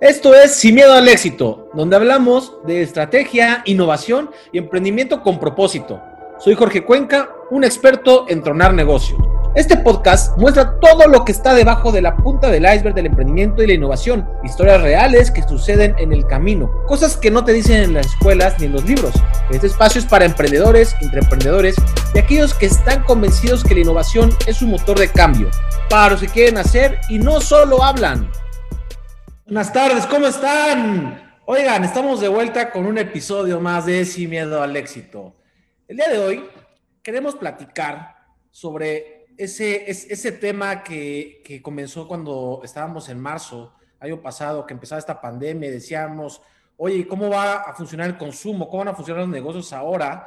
Esto es Sin Miedo al Éxito, donde hablamos de estrategia, innovación y emprendimiento con propósito. Soy Jorge Cuenca, un experto en tronar negocios. Este podcast muestra todo lo que está debajo de la punta del iceberg del emprendimiento y la innovación, historias reales que suceden en el camino, cosas que no te dicen en las escuelas ni en los libros. Este espacio es para emprendedores, intraemprendedores y aquellos que están convencidos que la innovación es un motor de cambio, para los que quieren hacer y no solo hablan. Buenas tardes, ¿cómo están? Oigan, estamos de vuelta con un episodio más de Sin Miedo al Éxito. El día de hoy queremos platicar sobre ese, ese tema que, que comenzó cuando estábamos en marzo, año pasado, que empezaba esta pandemia, decíamos, oye, ¿cómo va a funcionar el consumo? ¿Cómo van a funcionar los negocios ahora?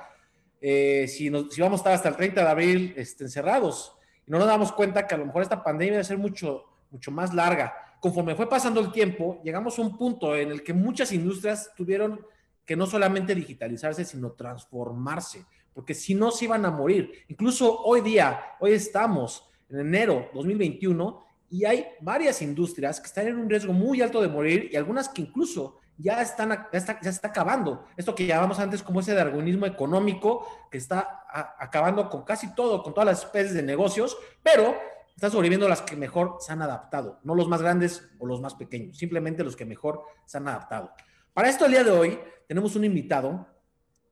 Eh, si, nos, si, vamos a estar hasta el 30 de abril este, encerrados. Y no nos damos cuenta que a lo mejor esta pandemia va a ser mucho, mucho más larga conforme fue pasando el tiempo, llegamos a un punto en el que muchas industrias tuvieron que no solamente digitalizarse, sino transformarse, porque si no se iban a morir. Incluso hoy día, hoy estamos en enero 2021 y hay varias industrias que están en un riesgo muy alto de morir y algunas que incluso ya están ya está, ya está acabando. Esto que llamamos antes como ese darwinismo económico que está acabando con casi todo, con todas las especies de negocios, pero están sobreviviendo las que mejor se han adaptado, no los más grandes o los más pequeños, simplemente los que mejor se han adaptado. Para esto, el día de hoy, tenemos un invitado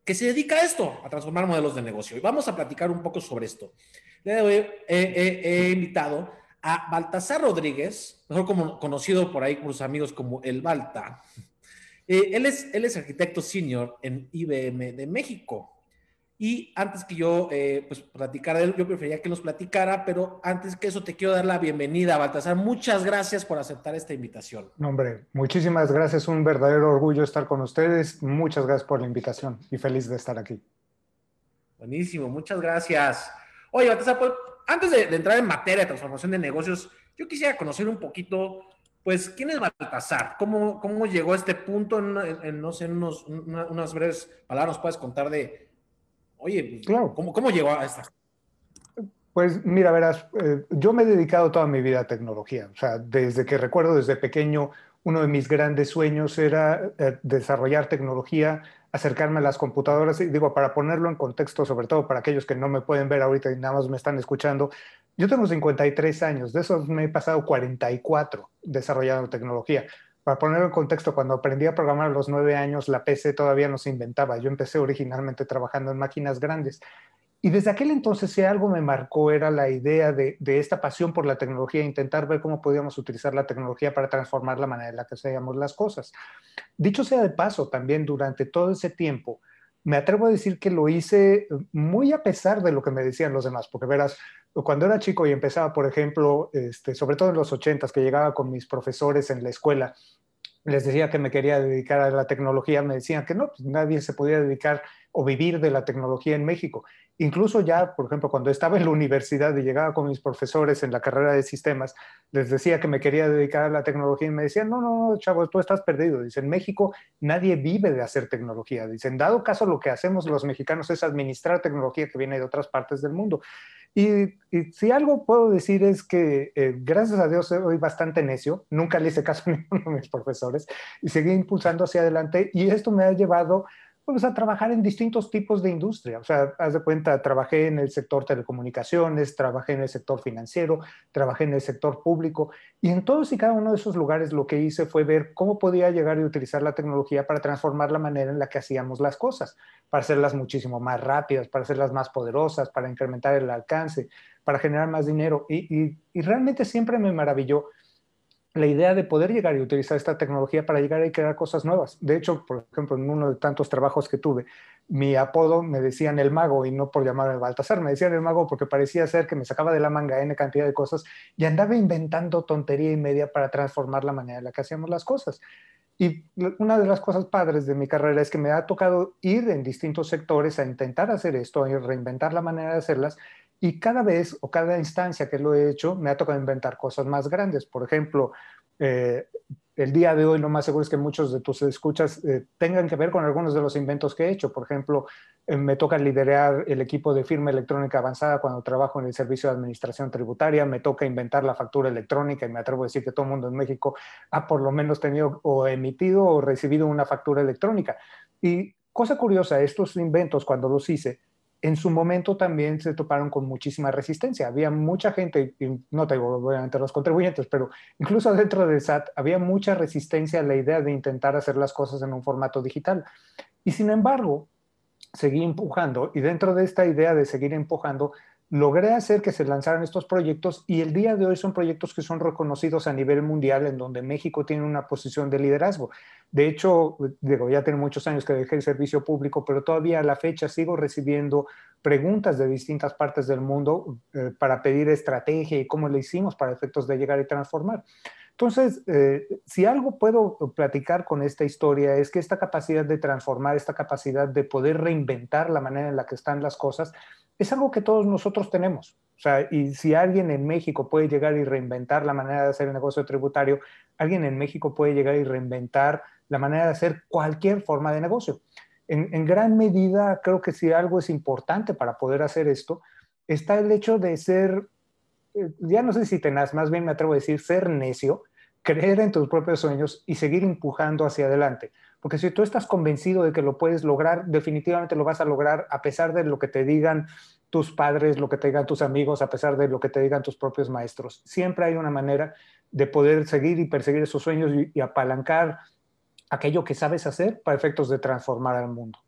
que se dedica a esto, a transformar modelos de negocio. Y vamos a platicar un poco sobre esto. El día de hoy he, invitado a Baltasar Rodríguez, mejor como, conocido por ahí por sus amigos como el Balta. Eh, él, es, él es arquitecto senior en IBM de México. Y antes que yo eh, pues platicara de él, yo preferiría que nos platicara, pero antes que eso te quiero dar la bienvenida, Baltasar. Muchas gracias por aceptar esta invitación. No, hombre, muchísimas gracias. Un verdadero orgullo estar con ustedes. Muchas gracias por la invitación y feliz de estar aquí. Buenísimo, muchas gracias. Oye, Baltasar, pues, antes de, entrar en materia de transformación de negocios, yo quisiera conocer un poquito, pues, ¿quién es Baltasar? ¿Cómo, cómo llegó a este punto? En, no sé, en unos, unas breves palabras nos puedes contar de Oye, pues, claro. ¿cómo, ¿cómo, llegó a esta? Pues mira, verás, eh, yo me he dedicado toda mi vida a tecnología. O sea, desde que recuerdo, desde pequeño, uno de mis grandes sueños era eh, desarrollar tecnología, acercarme a las computadoras. Y digo, para ponerlo en contexto, sobre todo para aquellos que no me pueden ver ahorita y nada más me están escuchando, yo tengo 53 años, de esos me he pasado 44 desarrollando tecnología. Para ponerlo en contexto, cuando aprendí a programar a los nueve años, la PC todavía no se inventaba. Yo empecé originalmente trabajando en máquinas grandes. Y desde aquel entonces, si algo me marcó, era la idea de, esta pasión por la tecnología, intentar ver cómo podíamos utilizar la tecnología para transformar la manera en la que hacíamos las cosas. Dicho sea de paso, también durante todo ese tiempo, me atrevo a decir que lo hice muy a pesar de lo que me decían los demás, porque verás, cuando era chico y empezaba, por ejemplo, este, sobre todo en los ochentas, que llegaba con mis profesores en la escuela les decía que me quería dedicar a la tecnología, me decían que no, pues nadie se podía dedicar o vivir de la tecnología en México. Incluso ya, por ejemplo, cuando estaba en la universidad y llegaba con mis profesores en la carrera de sistemas, les decía que me quería dedicar a la tecnología y me decían, no, no, no, chavos, tú estás perdido. Dicen, en México nadie vive de hacer tecnología. Dicen, dado caso lo que hacemos los mexicanos es administrar tecnología que viene de otras partes del mundo. Y, si algo puedo decir es que, eh, gracias a Dios, soy bastante necio, nunca le hice caso a ninguno de mis profesores y seguí impulsando hacia adelante y esto me ha llevado pues, a trabajar en distintos tipos de industria. O sea, haz de cuenta, trabajé en el sector telecomunicaciones, trabajé en el sector financiero, trabajé en el sector público y en todos y cada uno de esos lugares lo que hice fue ver cómo podía llegar y utilizar la tecnología para transformar la manera en la que hacíamos las cosas, para hacerlas muchísimo más rápidas, para hacerlas más poderosas, para incrementar el alcance, para generar más dinero. Y, y realmente siempre me maravilló la idea de poder llegar y utilizar esta tecnología para llegar y crear cosas nuevas. De hecho, por ejemplo, en uno de tantos trabajos que tuve, mi apodo me decían el mago y no por llamarme Baltasar, me decían el mago porque parecía ser que me sacaba de la manga N cantidad de cosas y andaba inventando tontería y media para transformar la manera en la que hacíamos las cosas. Y una de las cosas padres de mi carrera es que me ha tocado ir en distintos sectores a intentar hacer esto, a reinventar la manera de hacerlas y cada vez o cada instancia que lo he hecho, me ha tocado inventar cosas más grandes. Por ejemplo, eh, el día de hoy lo más seguro es que muchos de tus escuchas eh, tengan que ver con algunos de los inventos que he hecho. Por ejemplo, eh, me toca liderar el equipo de firma electrónica avanzada cuando trabajo en el servicio de administración tributaria, me toca inventar la factura electrónica y me atrevo a decir que todo el mundo en México ha por lo menos tenido o emitido o recibido una factura electrónica. Y cosa curiosa, estos inventos cuando los hice, en su momento también se toparon con muchísima resistencia. Había mucha gente, y no tengo obviamente los contribuyentes, pero incluso dentro del SAT había mucha resistencia a la idea de intentar hacer las cosas en un formato digital. Y sin embargo, seguí empujando y dentro de esta idea de seguir empujando, logré hacer que se lanzaran estos proyectos y el día de hoy son proyectos que son reconocidos a nivel mundial en donde México tiene una posición de liderazgo. De hecho, digo, ya tengo muchos años que dejé el servicio público, pero todavía a la fecha sigo recibiendo preguntas de distintas partes del mundo eh, para pedir estrategia y cómo le hicimos para efectos de llegar y transformar. Entonces, eh, si algo puedo platicar con esta historia es que esta capacidad de transformar, esta capacidad de poder reinventar la manera en la que están las cosas, es algo que todos nosotros tenemos. O sea, y si alguien en México puede llegar y reinventar la manera de hacer el negocio tributario, alguien en México puede llegar y reinventar la manera de hacer cualquier forma de negocio. En, gran medida, creo que si algo es importante para poder hacer esto, está el hecho de ser, eh, ya no sé si tenaz, más bien me atrevo a decir, ser necio, creer en tus propios sueños y seguir empujando hacia adelante. Porque si tú estás convencido de que lo puedes lograr, definitivamente lo vas a lograr a pesar de lo que te digan tus padres, lo que te digan tus amigos, a pesar de lo que te digan tus propios maestros. Siempre hay una manera de poder seguir y perseguir esos sueños y, apalancar aquello que sabes hacer para efectos de transformar al mundo.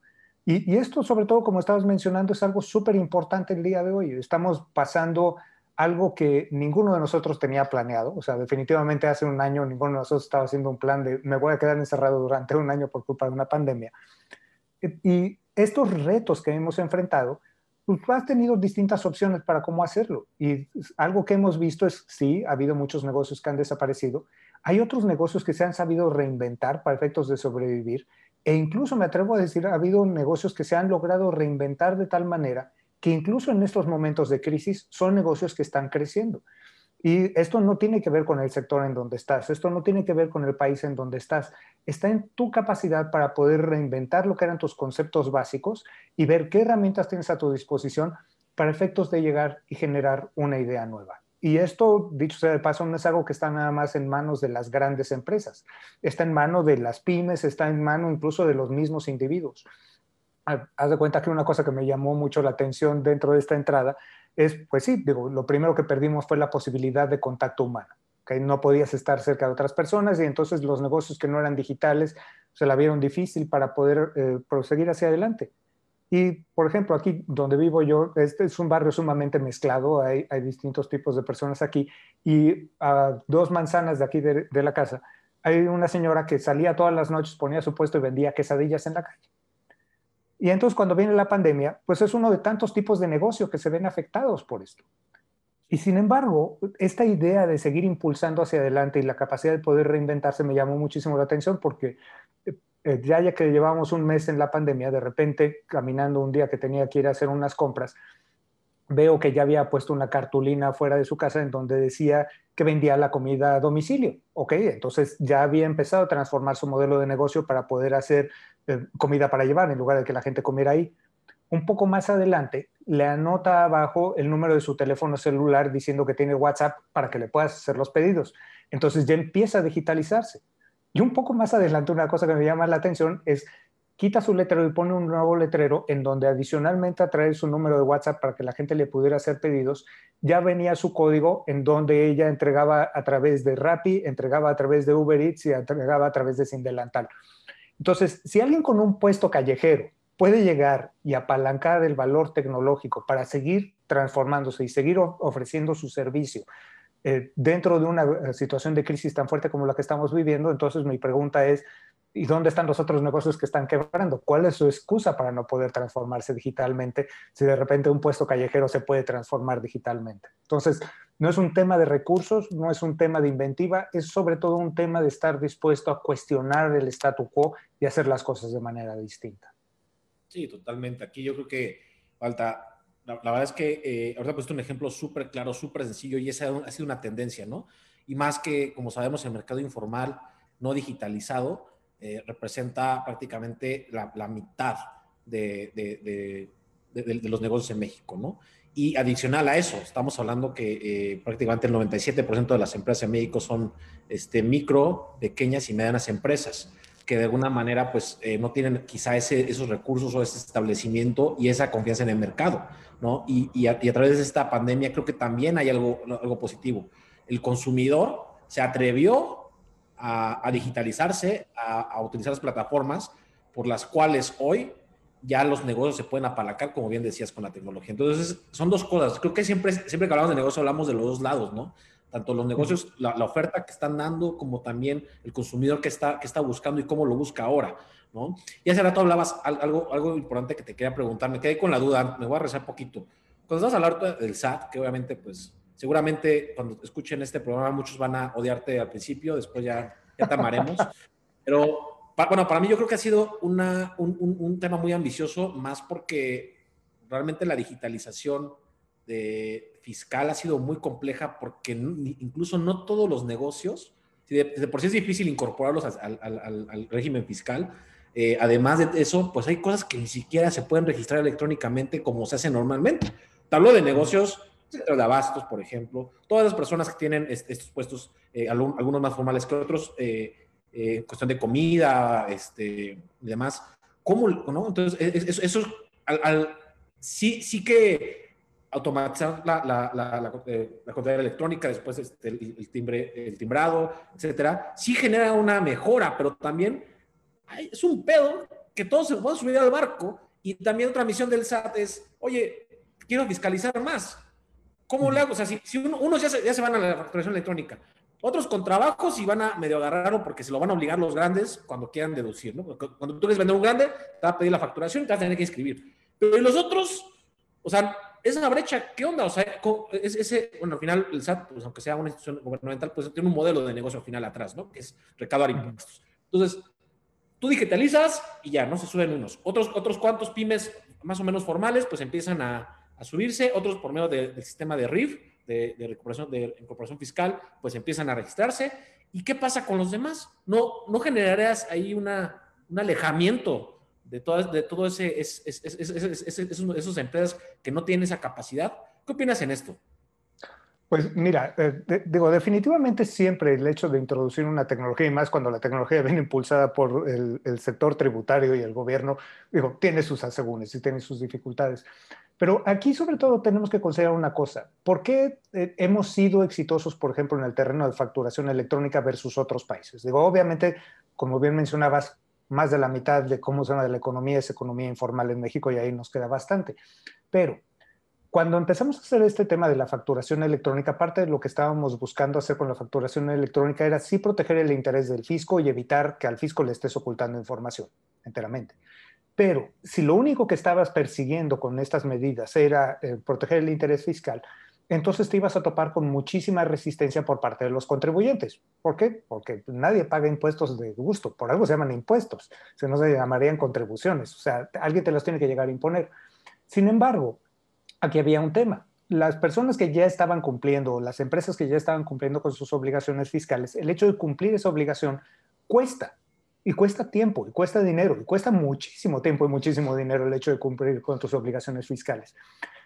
Y, y esto, sobre todo, como estabas mencionando, es algo súper importante el día de hoy. Estamos pasando algo que ninguno de nosotros tenía planeado. O sea, definitivamente hace un año ninguno de nosotros estaba haciendo un plan de me voy a quedar encerrado durante un año por culpa de una pandemia. Y estos retos que hemos enfrentado, pues has tenido distintas opciones para cómo hacerlo. Y algo que hemos visto es, sí, ha habido muchos negocios que han desaparecido. Hay otros negocios que se han sabido reinventar para efectos de sobrevivir. E incluso me atrevo a decir, ha habido negocios que se han logrado reinventar de tal manera que incluso en estos momentos de crisis son negocios que están creciendo. Y esto no tiene que ver con el sector en donde estás, esto no tiene que ver con el país en donde estás, está en tu capacidad para poder reinventar lo que eran tus conceptos básicos y ver qué herramientas tienes a tu disposición para efectos de llegar y generar una idea nueva. Y esto, dicho sea de paso, no es algo que está nada más en manos de las grandes empresas, está en manos de las pymes, está en manos incluso de los mismos individuos haz de cuenta que una cosa que me llamó mucho la atención dentro de esta entrada es, pues sí, digo, lo primero que perdimos fue la posibilidad de contacto humano, que no podías estar cerca de otras personas y entonces los negocios que no eran digitales se la vieron difícil para poder eh, proseguir hacia adelante. Y, por ejemplo, aquí donde vivo yo, este es un barrio sumamente mezclado, hay, distintos tipos de personas aquí, y a dos manzanas de aquí de la casa hay una señora que salía todas las noches, ponía su puesto y vendía quesadillas en la calle. Y entonces cuando viene la pandemia, pues es uno de tantos tipos de negocio que se ven afectados por esto. Y sin embargo, esta idea de seguir impulsando hacia adelante y la capacidad de poder reinventarse me llamó muchísimo la atención porque eh, ya ya que llevamos un mes en la pandemia, de repente caminando un día que tenía que ir a hacer unas compras, veo que ya había puesto una cartulina fuera de su casa en donde decía que vendía la comida a domicilio. Ok, entonces ya había empezado a transformar su modelo de negocio para poder hacer eh, comida para llevar en lugar de que la gente comiera ahí. Un poco más adelante le anota abajo el número de su teléfono celular diciendo que tiene WhatsApp para que le puedas hacer los pedidos. Entonces ya empieza a digitalizarse. Y un poco más adelante una cosa que me llama la atención es quita su letrero y pone un nuevo letrero en donde adicionalmente a su número de WhatsApp para que la gente le pudiera hacer pedidos, ya venía su código en donde ella entregaba a través de Rappi, entregaba a través de Uber Eats y entregaba a través de Sin Delantal. Entonces, si alguien con un puesto callejero puede llegar y apalancar el valor tecnológico para seguir transformándose y seguir ofreciendo su servicio eh, dentro de una eh, situación de crisis tan fuerte como la que estamos viviendo, entonces mi pregunta es, ¿Y dónde están los otros negocios que están quebrando? ¿Cuál es su excusa para no poder transformarse digitalmente si de repente un puesto callejero se puede transformar digitalmente? Entonces, no es un tema de recursos, no es un tema de inventiva, es sobre todo un tema de estar dispuesto a cuestionar el statu quo y hacer las cosas de manera distinta. Sí, totalmente. Aquí yo creo que falta, la, verdad es que eh, ahorita he puesto un ejemplo súper claro, súper sencillo y esa ha sido una tendencia, ¿no? Y más que, como sabemos, el mercado informal no digitalizado eh, representa prácticamente la, mitad de, los negocios en México, ¿no? Y adicional a eso, estamos hablando que eh, prácticamente el 97% de las empresas en México son este, micro, pequeñas y medianas empresas que de alguna manera pues eh, no tienen quizá esos recursos o ese establecimiento y esa confianza en el mercado, ¿no? Y, y, a, través de esta pandemia creo que también hay algo, algo positivo. El consumidor se atrevió a, a digitalizarse, a, a, utilizar las plataformas por las cuales hoy ya los negocios se pueden apalancar, como bien decías, con la tecnología. Entonces, son dos cosas. Creo que siempre, siempre que hablamos de negocio hablamos de los dos lados, ¿no? tanto los negocios, la, oferta que están dando, como también el consumidor que está, que está buscando y cómo lo busca ahora, ¿no? Y hace rato hablabas algo, algo importante que te quería preguntar, me quedé con la duda, me voy a rezar poquito. Cuando estás hablando del SAT, que obviamente, pues, seguramente cuando escuchen este programa muchos van a odiarte al principio, después ya, ya te amaremos, pero, bueno, para mí yo creo que ha sido una, un, un, un tema muy ambicioso, más porque realmente la digitalización de fiscal ha sido muy compleja porque incluso no todos los negocios, de, por sí es difícil incorporarlos al, régimen fiscal, eh, además de eso, pues hay cosas que ni siquiera se pueden registrar electrónicamente como se hace normalmente. Te hablo de negocios de abastos, por ejemplo, todas las personas que tienen estos puestos, eh, algunos más formales que otros, eh, cuestión de comida, este, y demás. ¿Cómo, no? Entonces, eso, eso al, sí, sí que automatizar la, la, la, eh, la, electrónica, después este, el, timbre, el timbrado, etcétera, sí genera una mejora, pero también es un pedo que todos se pueden subir al barco y también otra misión del SAT es, oye, quiero fiscalizar más. ¿Cómo le hago? O sea, si, si unos ya se, ya se van a la facturación electrónica, otros con trabajos y van a medio agarrarlo porque se lo van a obligar los grandes cuando quieran deducir, ¿no? cuando tú quieres vender un grande, te va a pedir la facturación y te vas a tener que inscribir. Pero los otros, o sea, esa brecha, ¿qué onda? O sea, ese, bueno, al final el SAT, pues aunque sea una institución gubernamental, pues tiene un modelo de negocio final atrás, ¿no? Que es recaudar impuestos. Entonces, tú digitalizas y ya, ¿no? Se suben unos. Otros, otros cuantos pymes más o menos formales, pues empiezan a, subirse. Otros por medio del sistema de RIF, de, recuperación, de incorporación fiscal, pues empiezan a registrarse. ¿Y qué pasa con los demás? ¿No, no generarás ahí una, un alejamiento de todo, de todo ese, es, esos empresas que no tienen esa capacidad. ¿Qué opinas en esto? Pues mira, eh, digo, definitivamente siempre el hecho de introducir una tecnología, y más cuando la tecnología viene impulsada por el, sector tributario y el gobierno, digo, tiene sus asegúnes y tiene sus dificultades. Pero aquí sobre todo tenemos que considerar una cosa. ¿Por qué eh, hemos sido exitosos, por ejemplo, en el terreno de facturación electrónica versus otros países? Digo, obviamente, como bien mencionabas, más de la mitad de cómo de la economía es economía informal en México y ahí nos queda bastante. Pero cuando empezamos a hacer este tema de la facturación electrónica, parte de lo que estábamos buscando hacer con la facturación electrónica era sí proteger el interés del fisco y evitar que al fisco le estés ocultando información enteramente. Pero si lo único que estabas persiguiendo con estas medidas era eh, proteger el interés fiscal, entonces te ibas a topar con muchísima resistencia por parte de los contribuyentes. ¿Por qué? Porque nadie paga impuestos de gusto, por algo se llaman impuestos, se no se llamarían contribuciones, o sea, alguien te los tiene que llegar a imponer. Sin embargo, aquí había un tema. Las personas que ya estaban cumpliendo, las empresas que ya estaban cumpliendo con sus obligaciones fiscales, el hecho de cumplir esa obligación cuesta, y cuesta tiempo, y cuesta dinero, y cuesta muchísimo tiempo y muchísimo dinero el hecho de cumplir con tus obligaciones fiscales.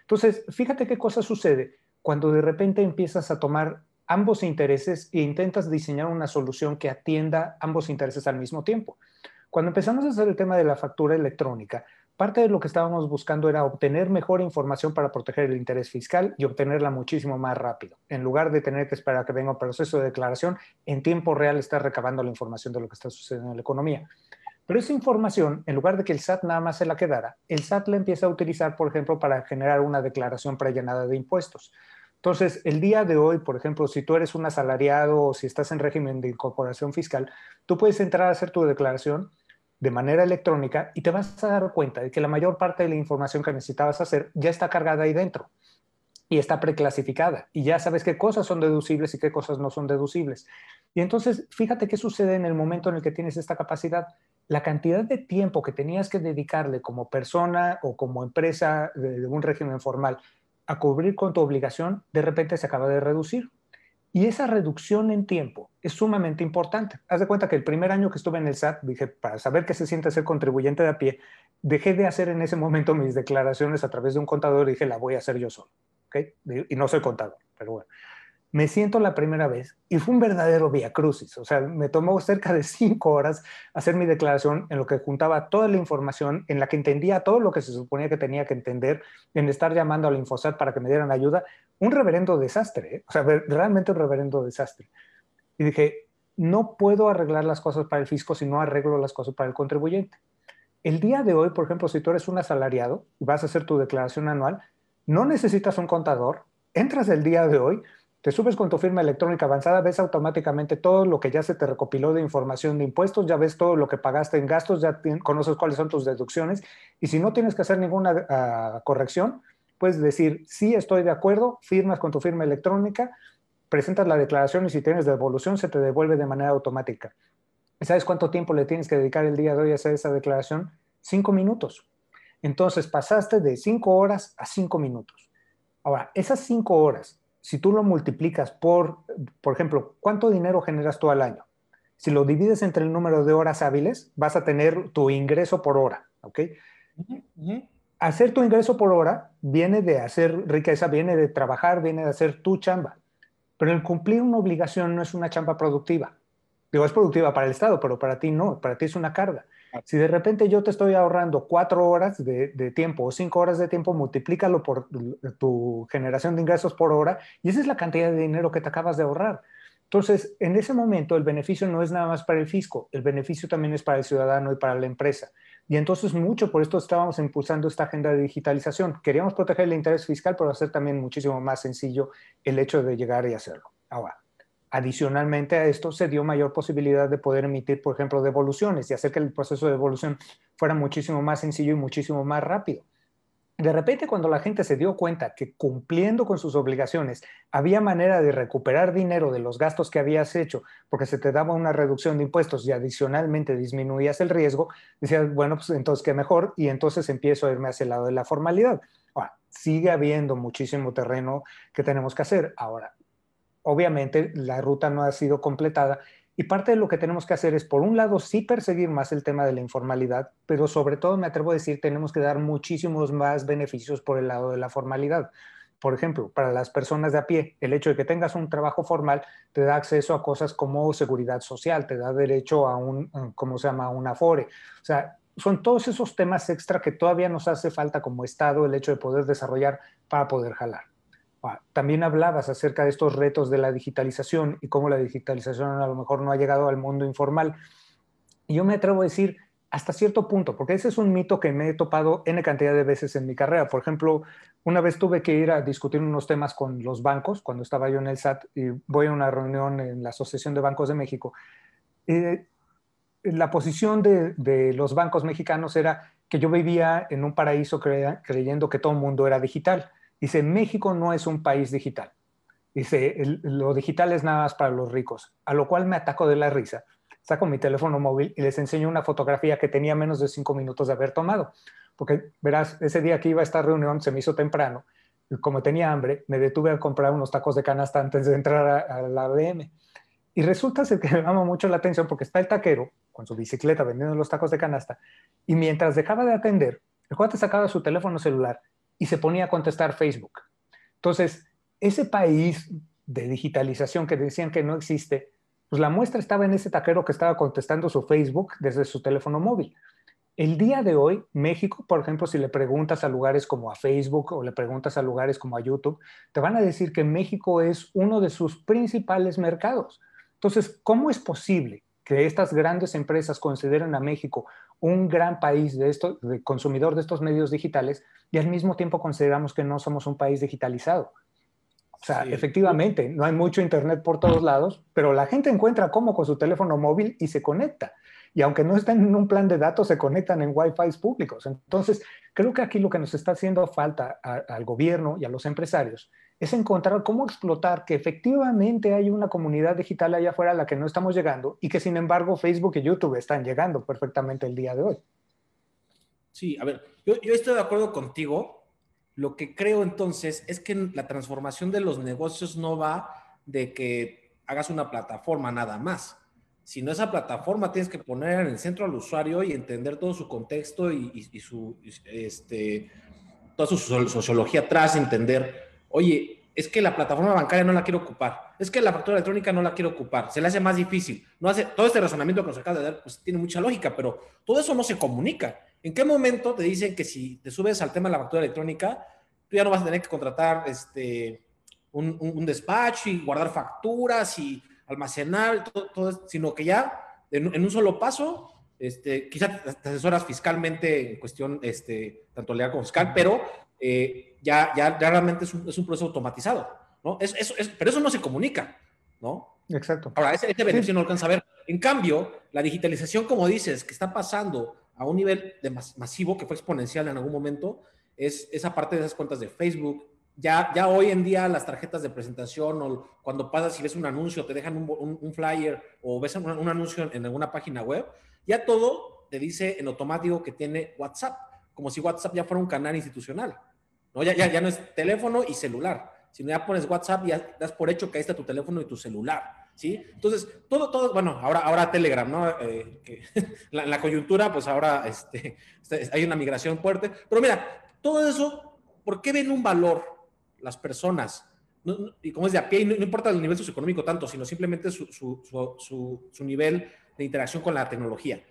Entonces, fíjate qué cosa sucede cuando de repente empiezas a tomar ambos intereses e intentas diseñar una solución que atienda ambos intereses al mismo tiempo. Cuando empezamos a hacer el tema de la factura electrónica, parte de lo que estábamos buscando era obtener mejor información para proteger el interés fiscal y obtenerla muchísimo más rápido. En lugar de tener que esperar a que venga un proceso de declaración, en tiempo real estar recabando la información de lo que está sucediendo en la economía. Pero esa información, en lugar de que el SAT nada más se la quedara, el SAT la empieza a utilizar, por ejemplo, para generar una declaración prellenada de impuestos. Entonces, el día de hoy, por ejemplo, si tú eres un asalariado o si estás en régimen de incorporación fiscal, tú puedes entrar a hacer tu declaración de manera electrónica y te vas a dar cuenta de que la mayor parte de la información que necesitabas hacer ya está cargada ahí dentro y está preclasificada y ya sabes qué cosas son deducibles y qué cosas no son deducibles. Y entonces, fíjate qué sucede en el momento en el que tienes esta capacidad. La cantidad de tiempo que tenías que dedicarle como persona o como empresa de, de un régimen formal a cubrir con tu obligación, de repente se acaba de reducir. Y esa reducción en tiempo es sumamente importante. Haz de cuenta que el primer año que estuve en el SAT, dije, para saber qué se siente ser contribuyente de a pie, dejé de hacer en ese momento mis declaraciones a través de un contador y dije, la voy a hacer yo solo. ¿okay? Y no soy contador, pero bueno me siento la primera vez y fue un verdadero via crucis. O sea, me tomó cerca de cinco horas hacer mi declaración en lo que juntaba toda la información, en la que entendía todo lo que se suponía que tenía que entender, en estar llamando al Infosat para que me dieran ayuda. Un reverendo desastre, ¿eh? o sea, realmente un reverendo desastre. Y dije, no puedo arreglar las cosas para el fisco si no arreglo las cosas para el contribuyente. El día de hoy, por ejemplo, si tú eres un asalariado y vas a hacer tu declaración anual, no necesitas un contador, entras el día de hoy te subes con tu firma electrónica avanzada, ves automáticamente todo lo que ya se te recopiló de información de impuestos, ya ves todo lo que pagaste en gastos, ya conoces cuáles son tus deducciones y si no tienes que hacer ninguna ah, corrección, puedes decir, sí, estoy de acuerdo, firmas con tu firma electrónica, presentas la declaración y si tienes devolución se te devuelve de manera automática. ¿Sabes cuánto tiempo le tienes que dedicar el día de hoy a hacer esa declaración? Cinco minutos. Entonces pasaste de cinco horas a cinco minutos. Ahora, esas cinco horas si tú lo multiplicas por, por ejemplo, ¿cuánto dinero generas tú al año? Si lo divides entre el número de horas hábiles, vas a tener tu ingreso por hora, ¿ok? Hacer tu ingreso por hora viene de hacer riqueza, viene de trabajar, viene de hacer tu chamba. Pero el cumplir una obligación no es una chamba productiva. Digo, es productiva para el Estado, pero para ti no, para ti es una carga. Si de repente yo te estoy ahorrando cuatro horas de, tiempo o cinco horas de tiempo, multiplícalo por tu generación de ingresos por hora y esa es la cantidad de dinero que te acabas de ahorrar. Entonces, en ese momento el beneficio no es nada más para el fisco, el beneficio también es para el ciudadano y para la empresa. Y entonces mucho por esto estábamos impulsando esta agenda de digitalización. Queríamos proteger el interés fiscal, pero hacer también muchísimo más sencillo el hecho de llegar y hacerlo. Ahora, Adicionalmente a esto, se dio mayor posibilidad de poder emitir, por ejemplo, devoluciones y hacer que el proceso de devolución fuera muchísimo más sencillo y muchísimo más rápido. De repente, cuando la gente se dio cuenta que cumpliendo con sus obligaciones había manera de recuperar dinero de los gastos que habías hecho, porque se te daba una reducción de impuestos y adicionalmente disminuías el riesgo, decías, bueno, pues entonces qué mejor, y entonces empiezo a irme hacia el lado de la formalidad. Ahora, sigue habiendo muchísimo terreno que tenemos que hacer. Ahora, obviamente la ruta no ha sido completada y parte de lo que tenemos que hacer es, por un lado, sí perseguir más el tema de la informalidad, pero sobre todo, me atrevo a decir, tenemos que dar muchísimos más beneficios por el lado de la formalidad. Por ejemplo, para las personas de a pie, el hecho de que tengas un trabajo formal te da acceso a cosas como seguridad social, te da derecho a un, ¿cómo se llama?, un afore. O sea, son todos esos temas extra que todavía nos hace falta como Estado el hecho de poder desarrollar para poder jalar. Ah, también hablabas acerca de estos retos de la digitalización y cómo la digitalización a lo mejor no ha llegado al mundo informal. Y yo me atrevo a decir hasta cierto punto, porque ese es un mito que me he topado N cantidad de veces en mi carrera. Por ejemplo, una vez tuve que ir a discutir unos temas con los bancos cuando estaba yo en el SAT y voy a una reunión en la Asociación de Bancos de México. Eh, la posición de, los bancos mexicanos era que yo vivía en un paraíso creyendo que todo el mundo era digital Dice, México no es un país digital. Dice, lo digital es nada más para los ricos, a lo cual me ataco de la risa. Saco mi teléfono móvil y les enseño una fotografía que tenía menos de cinco minutos de haber tomado. Porque, verás, ese día que iba a esta reunión se me hizo temprano. Como tenía hambre, me detuve a comprar unos tacos de canasta antes de entrar a, la BM. Y resulta ser que me llama mucho la atención porque está el taquero con su bicicleta vendiendo los tacos de canasta. Y mientras dejaba de atender, el cuate sacaba su teléfono celular y se ponía a contestar Facebook. Entonces, ese país de digitalización que decían que no existe, pues la muestra estaba en ese taquero que estaba contestando su Facebook desde su teléfono móvil. El día de hoy, México, por ejemplo, si le preguntas a lugares como a Facebook o le preguntas a lugares como a YouTube, te van a decir que México es uno de sus principales mercados. Entonces, ¿cómo es posible que estas grandes empresas consideren a México un gran país de, esto, de consumidor de estos medios digitales y al mismo tiempo consideramos que no somos un país digitalizado. O sea, efectivamente, no hay mucho Internet por todos lados, pero la gente encuentra cómo con su teléfono móvil y se conecta. Y aunque no estén en un plan de datos, se conectan en Wi-Fi públicos. Entonces, creo que aquí lo que nos está haciendo falta al gobierno y a los empresarios es encontrar cómo explotar que efectivamente hay una comunidad digital allá afuera a la que no estamos llegando y que sin embargo Facebook y YouTube están llegando perfectamente el día de hoy. Sí, a ver, yo, estoy de acuerdo contigo. Lo que creo entonces es que la transformación de los negocios no va de que hagas una plataforma nada más, sino esa plataforma tienes que poner en el centro al usuario y entender todo su contexto y, su, este, toda su sociología atrás, entender, oye, es que la plataforma bancaria no la quiero ocupar, es que la factura electrónica no la quiero ocupar, se le hace más difícil. No hace, todo este razonamiento que nos acaba de dar pues, tiene mucha lógica, pero todo eso no se comunica. ¿En qué momento te dicen que si te subes al tema de la factura electrónica, tú ya no vas a tener que contratar este, un, un, despacho y guardar facturas y almacenar, todo, todo sino que ya en, un solo paso, este, quizás te asesoras fiscalmente en cuestión este, tanto legal como fiscal, pero eh, ya, ya, realmente es un, es un, proceso automatizado, ¿no? Es, es, pero eso no se comunica, ¿no? Exacto. Ahora, ese, beneficio no alcanza a ver. En cambio, la digitalización, como dices, que está pasando a un nivel de masivo, que fue exponencial en algún momento, es esa parte de esas cuentas de Facebook. Ya, ya hoy en día las tarjetas de presentación o cuando pasas y ves un anuncio, te dejan un, un, flyer o ves un, un, anuncio en alguna página web, ya todo te dice en automático que tiene WhatsApp, como si WhatsApp ya fuera un canal institucional. ¿No? Ya, ya, ya no es teléfono y celular, sino ya pones WhatsApp y ya das por hecho que ahí está tu teléfono y tu celular, ¿sí? Entonces, todo, todo, bueno, ahora, ahora Telegram, ¿no? Eh, la, coyuntura, pues ahora este, este, hay una migración fuerte, pero mira, todo eso, ¿por qué ven un valor las personas? y como es de a pie, no, importa el nivel socioeconómico tanto, sino simplemente su, su, su, su nivel de interacción con la tecnología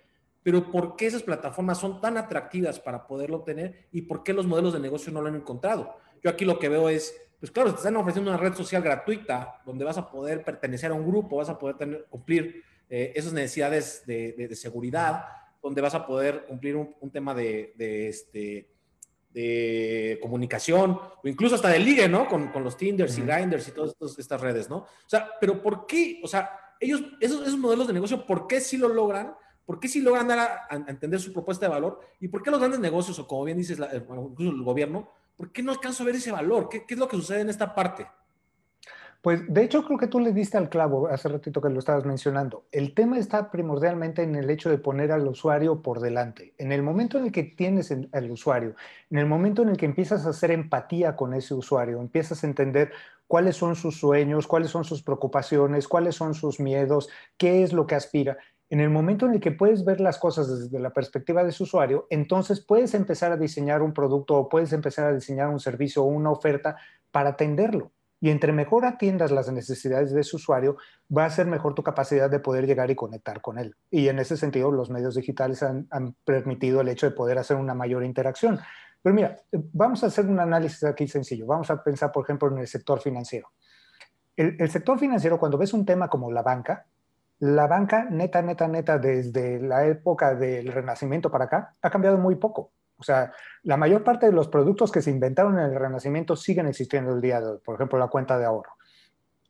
pero ¿por qué esas plataformas son tan atractivas para poderlo obtener y por qué los modelos de negocio no lo han encontrado? Yo aquí lo que veo es, pues claro, te están ofreciendo una red social gratuita donde vas a poder pertenecer a un grupo, vas a poder tener, cumplir eh, esas necesidades de, seguridad, donde vas a poder cumplir un, tema de, este, de comunicación o incluso hasta de ligue, ¿no? Con, con los Tinders y Grinders y todas estas redes, ¿no? O sea, pero ¿por qué? O sea, ellos, esos, esos modelos de negocio, ¿por qué sí lo logran? ¿Por qué si logran dar a, entender su propuesta de valor? ¿Y por qué los grandes negocios, o como bien dices, incluso el gobierno, por qué no alcanzo a ver ese valor? ¿Qué, es lo que sucede en esta parte? Pues de hecho creo que tú le diste al clavo hace ratito que lo estabas mencionando. El tema está primordialmente en el hecho de poner al usuario por delante. En el momento en el que tienes al usuario, en el momento en el que empiezas a hacer empatía con ese usuario, empiezas a entender cuáles son sus sueños, cuáles son sus preocupaciones, cuáles son sus miedos, qué es lo que aspira, en el momento en el que puedes ver las cosas desde la perspectiva de su usuario, entonces puedes empezar a diseñar un producto o puedes empezar a diseñar un servicio o una oferta para atenderlo. Y entre mejor atiendas las necesidades de su usuario, va a ser mejor tu capacidad de poder llegar y conectar con él. Y en ese sentido, los medios digitales han, permitido el hecho de poder hacer una mayor interacción. Pero mira, vamos a hacer un análisis aquí sencillo. Vamos a pensar, por ejemplo, en el sector financiero. el sector financiero, cuando ves un tema como la banca, la banca neta, neta, neta, desde la época del Renacimiento para acá, ha cambiado muy poco. O sea, la mayor parte de los productos que se inventaron en el Renacimiento siguen existiendo el día de hoy. Por ejemplo, la cuenta de ahorro.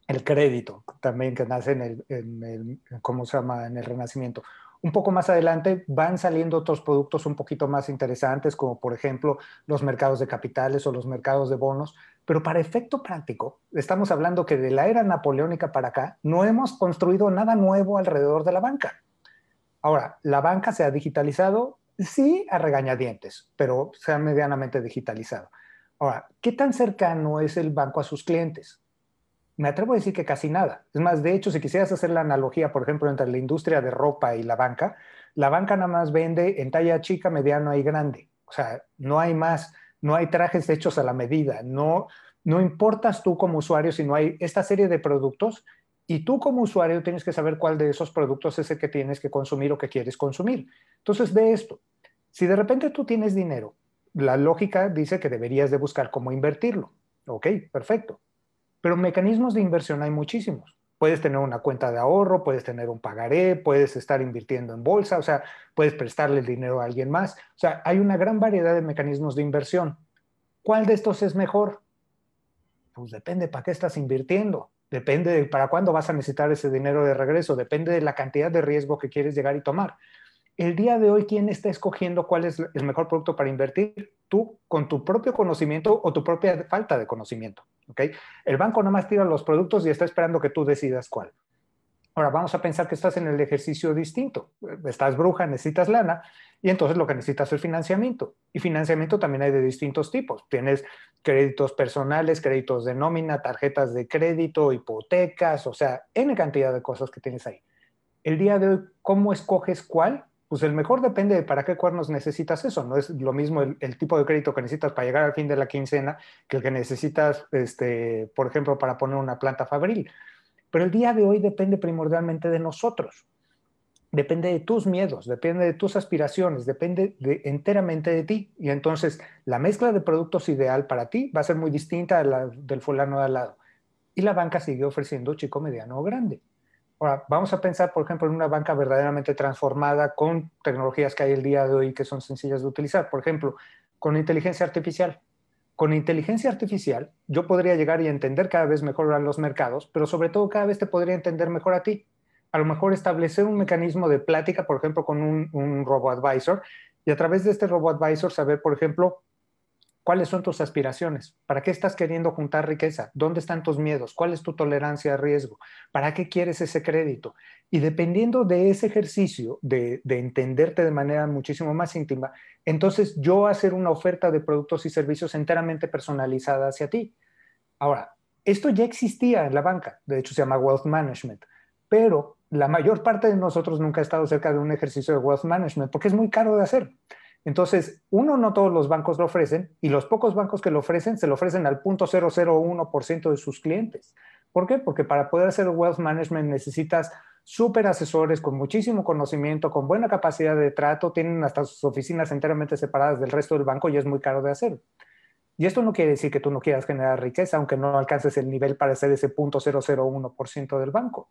El crédito, también que nace en el, ¿cómo se llama? En el Renacimiento. Un poco más adelante van saliendo otros productos un poquito más interesantes, como por ejemplo los mercados de capitales o los mercados de bonos, pero para efecto práctico, estamos hablando que de la era napoleónica para acá no hemos construido nada nuevo alrededor de la banca. Ahora, la banca se ha digitalizado, sí, a regañadientes, pero se ha medianamente digitalizado. Ahora, ¿qué tan cercano es el banco a sus clientes? Me atrevo a decir que casi nada. Es más, de hecho, si quisieras hacer la analogía, por ejemplo, entre la industria de ropa y la banca, la banca nada más vende en talla chica, mediano y grande. O sea, no hay más, no hay trajes hechos a la medida, no, no importas tú como usuario, sino hay esta serie de productos y tú como usuario tienes que saber cuál de esos productos es el que tienes que consumir o que quieres consumir. Entonces, de esto, si de repente tú tienes dinero, la lógica dice que deberías de buscar cómo invertirlo. Ok, perfecto. Pero mecanismos de inversión hay muchísimos. Puedes tener una cuenta de ahorro, puedes tener un pagaré, puedes estar invirtiendo en bolsa, o sea, puedes prestarle el dinero a alguien más. O sea, hay una gran variedad de mecanismos de inversión. ¿Cuál de estos es mejor? Pues depende para qué estás invirtiendo, depende de para cuándo vas a necesitar ese dinero de regreso, depende de la cantidad de riesgo que quieres llegar y tomar. El día de hoy, ¿quién está escogiendo cuál es el mejor producto para invertir? Tú, con tu propio conocimiento o tu propia falta de conocimiento. ¿okay? El banco nomás tira los productos y está esperando que tú decidas cuál. Ahora vamos a pensar que estás en el ejercicio distinto. Estás bruja, necesitas lana y entonces lo que necesitas es financiamiento. Y financiamiento también hay de distintos tipos. Tienes créditos personales, créditos de nómina, tarjetas de crédito, hipotecas, o sea, N cantidad de cosas que tienes ahí. El día de hoy, ¿cómo escoges cuál? Pues el mejor depende de para qué cuernos necesitas eso. No es lo mismo el, tipo de crédito que necesitas para llegar al fin de la quincena que el que necesitas, este, por ejemplo, para poner una planta fabril. Pero el día de hoy depende primordialmente de nosotros. Depende de tus miedos, depende de tus aspiraciones, depende enteramente de ti. Y entonces la mezcla de productos ideal para ti va a ser muy distinta del fulano de al lado. Y la banca sigue ofreciendo chico, mediano o grande. Ahora, vamos a pensar, por ejemplo, en una banca verdaderamente transformada con tecnologías que hay el día de hoy que son sencillas de utilizar. Por ejemplo, con inteligencia artificial con inteligencia artificial yo podría llegar y entender cada vez mejor a los mercados, pero sobre todo cada vez te podría entender mejor a ti. A lo mejor establecer un mecanismo de plática, por ejemplo, con un, un robo advisor y a través de este robo advisor saber, por ejemplo, ¿Cuáles son tus aspiraciones? ¿Para qué estás queriendo juntar riqueza? ¿Dónde están tus miedos? ¿Cuál es tu tolerancia a riesgo? ¿Para qué quieres ese crédito? Y dependiendo de ese ejercicio de, entenderte de manera muchísimo más íntima, entonces yo hacer una oferta de productos y servicios enteramente personalizada hacia ti. Ahora, esto ya existía en la banca, de hecho se llama Wealth Management, pero la mayor parte de nosotros nunca ha estado cerca de un ejercicio de Wealth Management porque es muy caro de hacer. Entonces, uno, no todos los bancos lo ofrecen y los pocos bancos que lo ofrecen se lo ofrecen al 0.001% de sus clientes. ¿Por qué? Porque para poder hacer wealth management necesitas súper asesores con muchísimo conocimiento, con buena capacidad de trato, tienen hasta sus oficinas enteramente separadas del resto del banco y es muy caro de hacer. Y esto no quiere decir que tú no quieras generar riqueza, aunque no alcances el nivel para ser ese 0.001% del banco.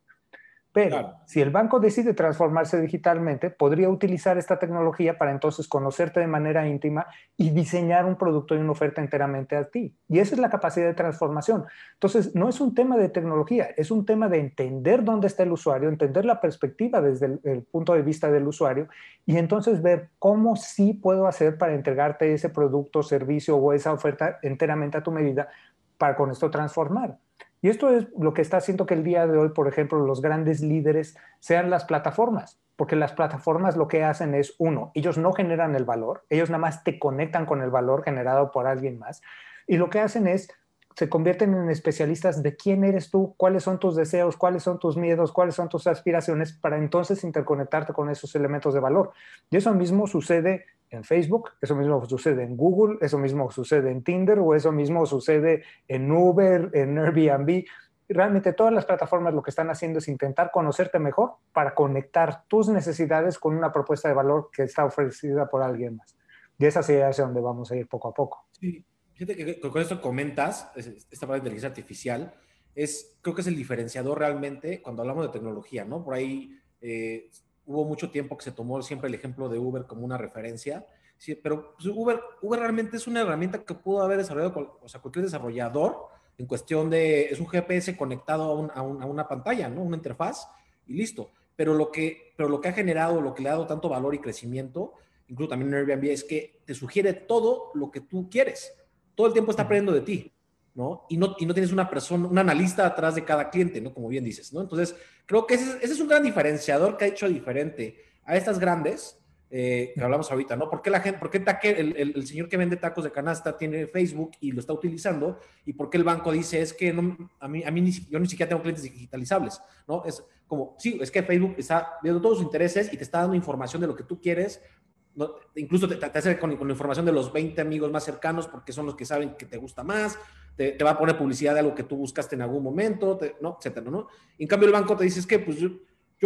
Pero si el banco decide transformarse digitalmente, podría utilizar esta tecnología para entonces conocerte de manera íntima y diseñar un producto y una oferta enteramente a ti. Y esa es la capacidad de transformación. Entonces, no es un tema de tecnología, es un tema de entender dónde está el usuario, entender la perspectiva desde el, punto de vista del usuario y entonces ver cómo sí puedo hacer para entregarte ese producto, servicio o esa oferta enteramente a tu medida para con esto transformar. Y esto es lo que está haciendo que el día de hoy, por ejemplo, los grandes líderes sean las plataformas, porque las plataformas lo que hacen es, uno, ellos no generan el valor, ellos nada más te conectan con el valor generado por alguien más, y lo que hacen es, se convierten en especialistas de quién eres tú, cuáles son tus deseos, cuáles son tus miedos, cuáles son tus aspiraciones, para entonces interconectarte con esos elementos de valor. Y eso mismo sucede en Facebook, eso mismo sucede en Google, eso mismo sucede en Tinder o eso mismo sucede en Uber, en Airbnb. Realmente todas las plataformas lo que están haciendo es intentar conocerte mejor para conectar tus necesidades con una propuesta de valor que está ofrecida por alguien más. Y sería hacia donde vamos a ir poco a poco. Sí, fíjate que con esto comentas, esta de inteligencia artificial, es, creo que es el diferenciador realmente cuando hablamos de tecnología, ¿no? Por ahí eh, hubo mucho tiempo que se tomó siempre el ejemplo de Uber como una referencia, sí, pero pues, Uber, Uber realmente es una herramienta que pudo haber desarrollado o sea, cualquier desarrollador en cuestión de, es un GPS conectado a, una pantalla, ¿no? Una interfaz y listo. Pero lo, que, pero lo que ha generado, lo que le ha dado tanto valor y crecimiento, incluso también en Airbnb, es que te sugiere todo lo que tú quieres. Todo el tiempo está aprendiendo de ti. ¿no? Y, ¿no? y no tienes una persona, un analista atrás de cada cliente, ¿no? Como bien dices, ¿no? Entonces, creo que ese, es un gran diferenciador que ha hecho diferente a estas grandes eh, que hablamos ahorita, ¿no? ¿Por qué la gente, por qué el, el, señor que vende tacos de canasta tiene Facebook y lo está utilizando? ¿Y por qué el banco dice, es que no, a mí, a mí yo ni siquiera tengo clientes digitalizables, ¿no? Es como, sí, es que Facebook está viendo todos sus intereses y te está dando información de lo que tú quieres, incluso te, hace con, la información de los 20 amigos más cercanos porque son los que saben que te gusta más, te, va a poner publicidad de algo que tú buscaste en algún momento, ¿no? Etcétera, ¿no? en cambio el banco te dice, es que pues yo,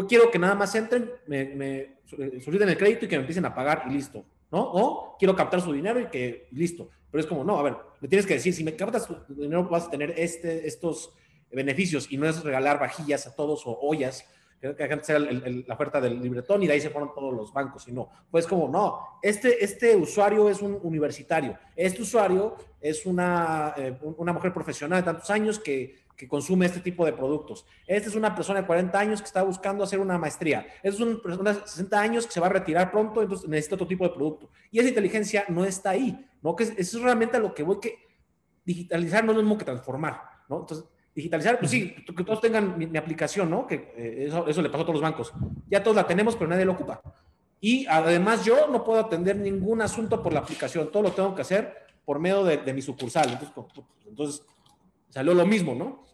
quiero que nada más entren, me, me soliciten el crédito y que me empiecen a pagar y listo, ¿no? O quiero captar su dinero y que listo. Pero es como, no, a ver, me tienes que decir, si me captas tu dinero vas a tener este, estos beneficios y no es regalar vajillas a todos o ollas que, que sea la oferta del libretón y de ahí se fueron todos los bancos, y no, pues como no, este, este usuario es un universitario, este usuario es una, eh, una mujer profesional de tantos años que, que, consume este tipo de productos, esta es una persona de 40 años que está buscando hacer una maestría, esta es una persona de 60 años que se va a retirar pronto, entonces necesita otro tipo de producto, y esa inteligencia no está ahí, ¿no? Que eso es realmente lo que voy que digitalizar no es lo mismo que transformar, ¿no? Entonces, digitalizar, pues sí, que todos tengan mi, aplicación, ¿no? Que eh, eso, eso le pasó a todos los bancos. Ya todos la tenemos, pero nadie la ocupa. Y además yo no puedo atender ningún asunto por la aplicación, todo lo tengo que hacer por medio de, mi sucursal. Entonces, entonces, salió lo mismo, ¿no?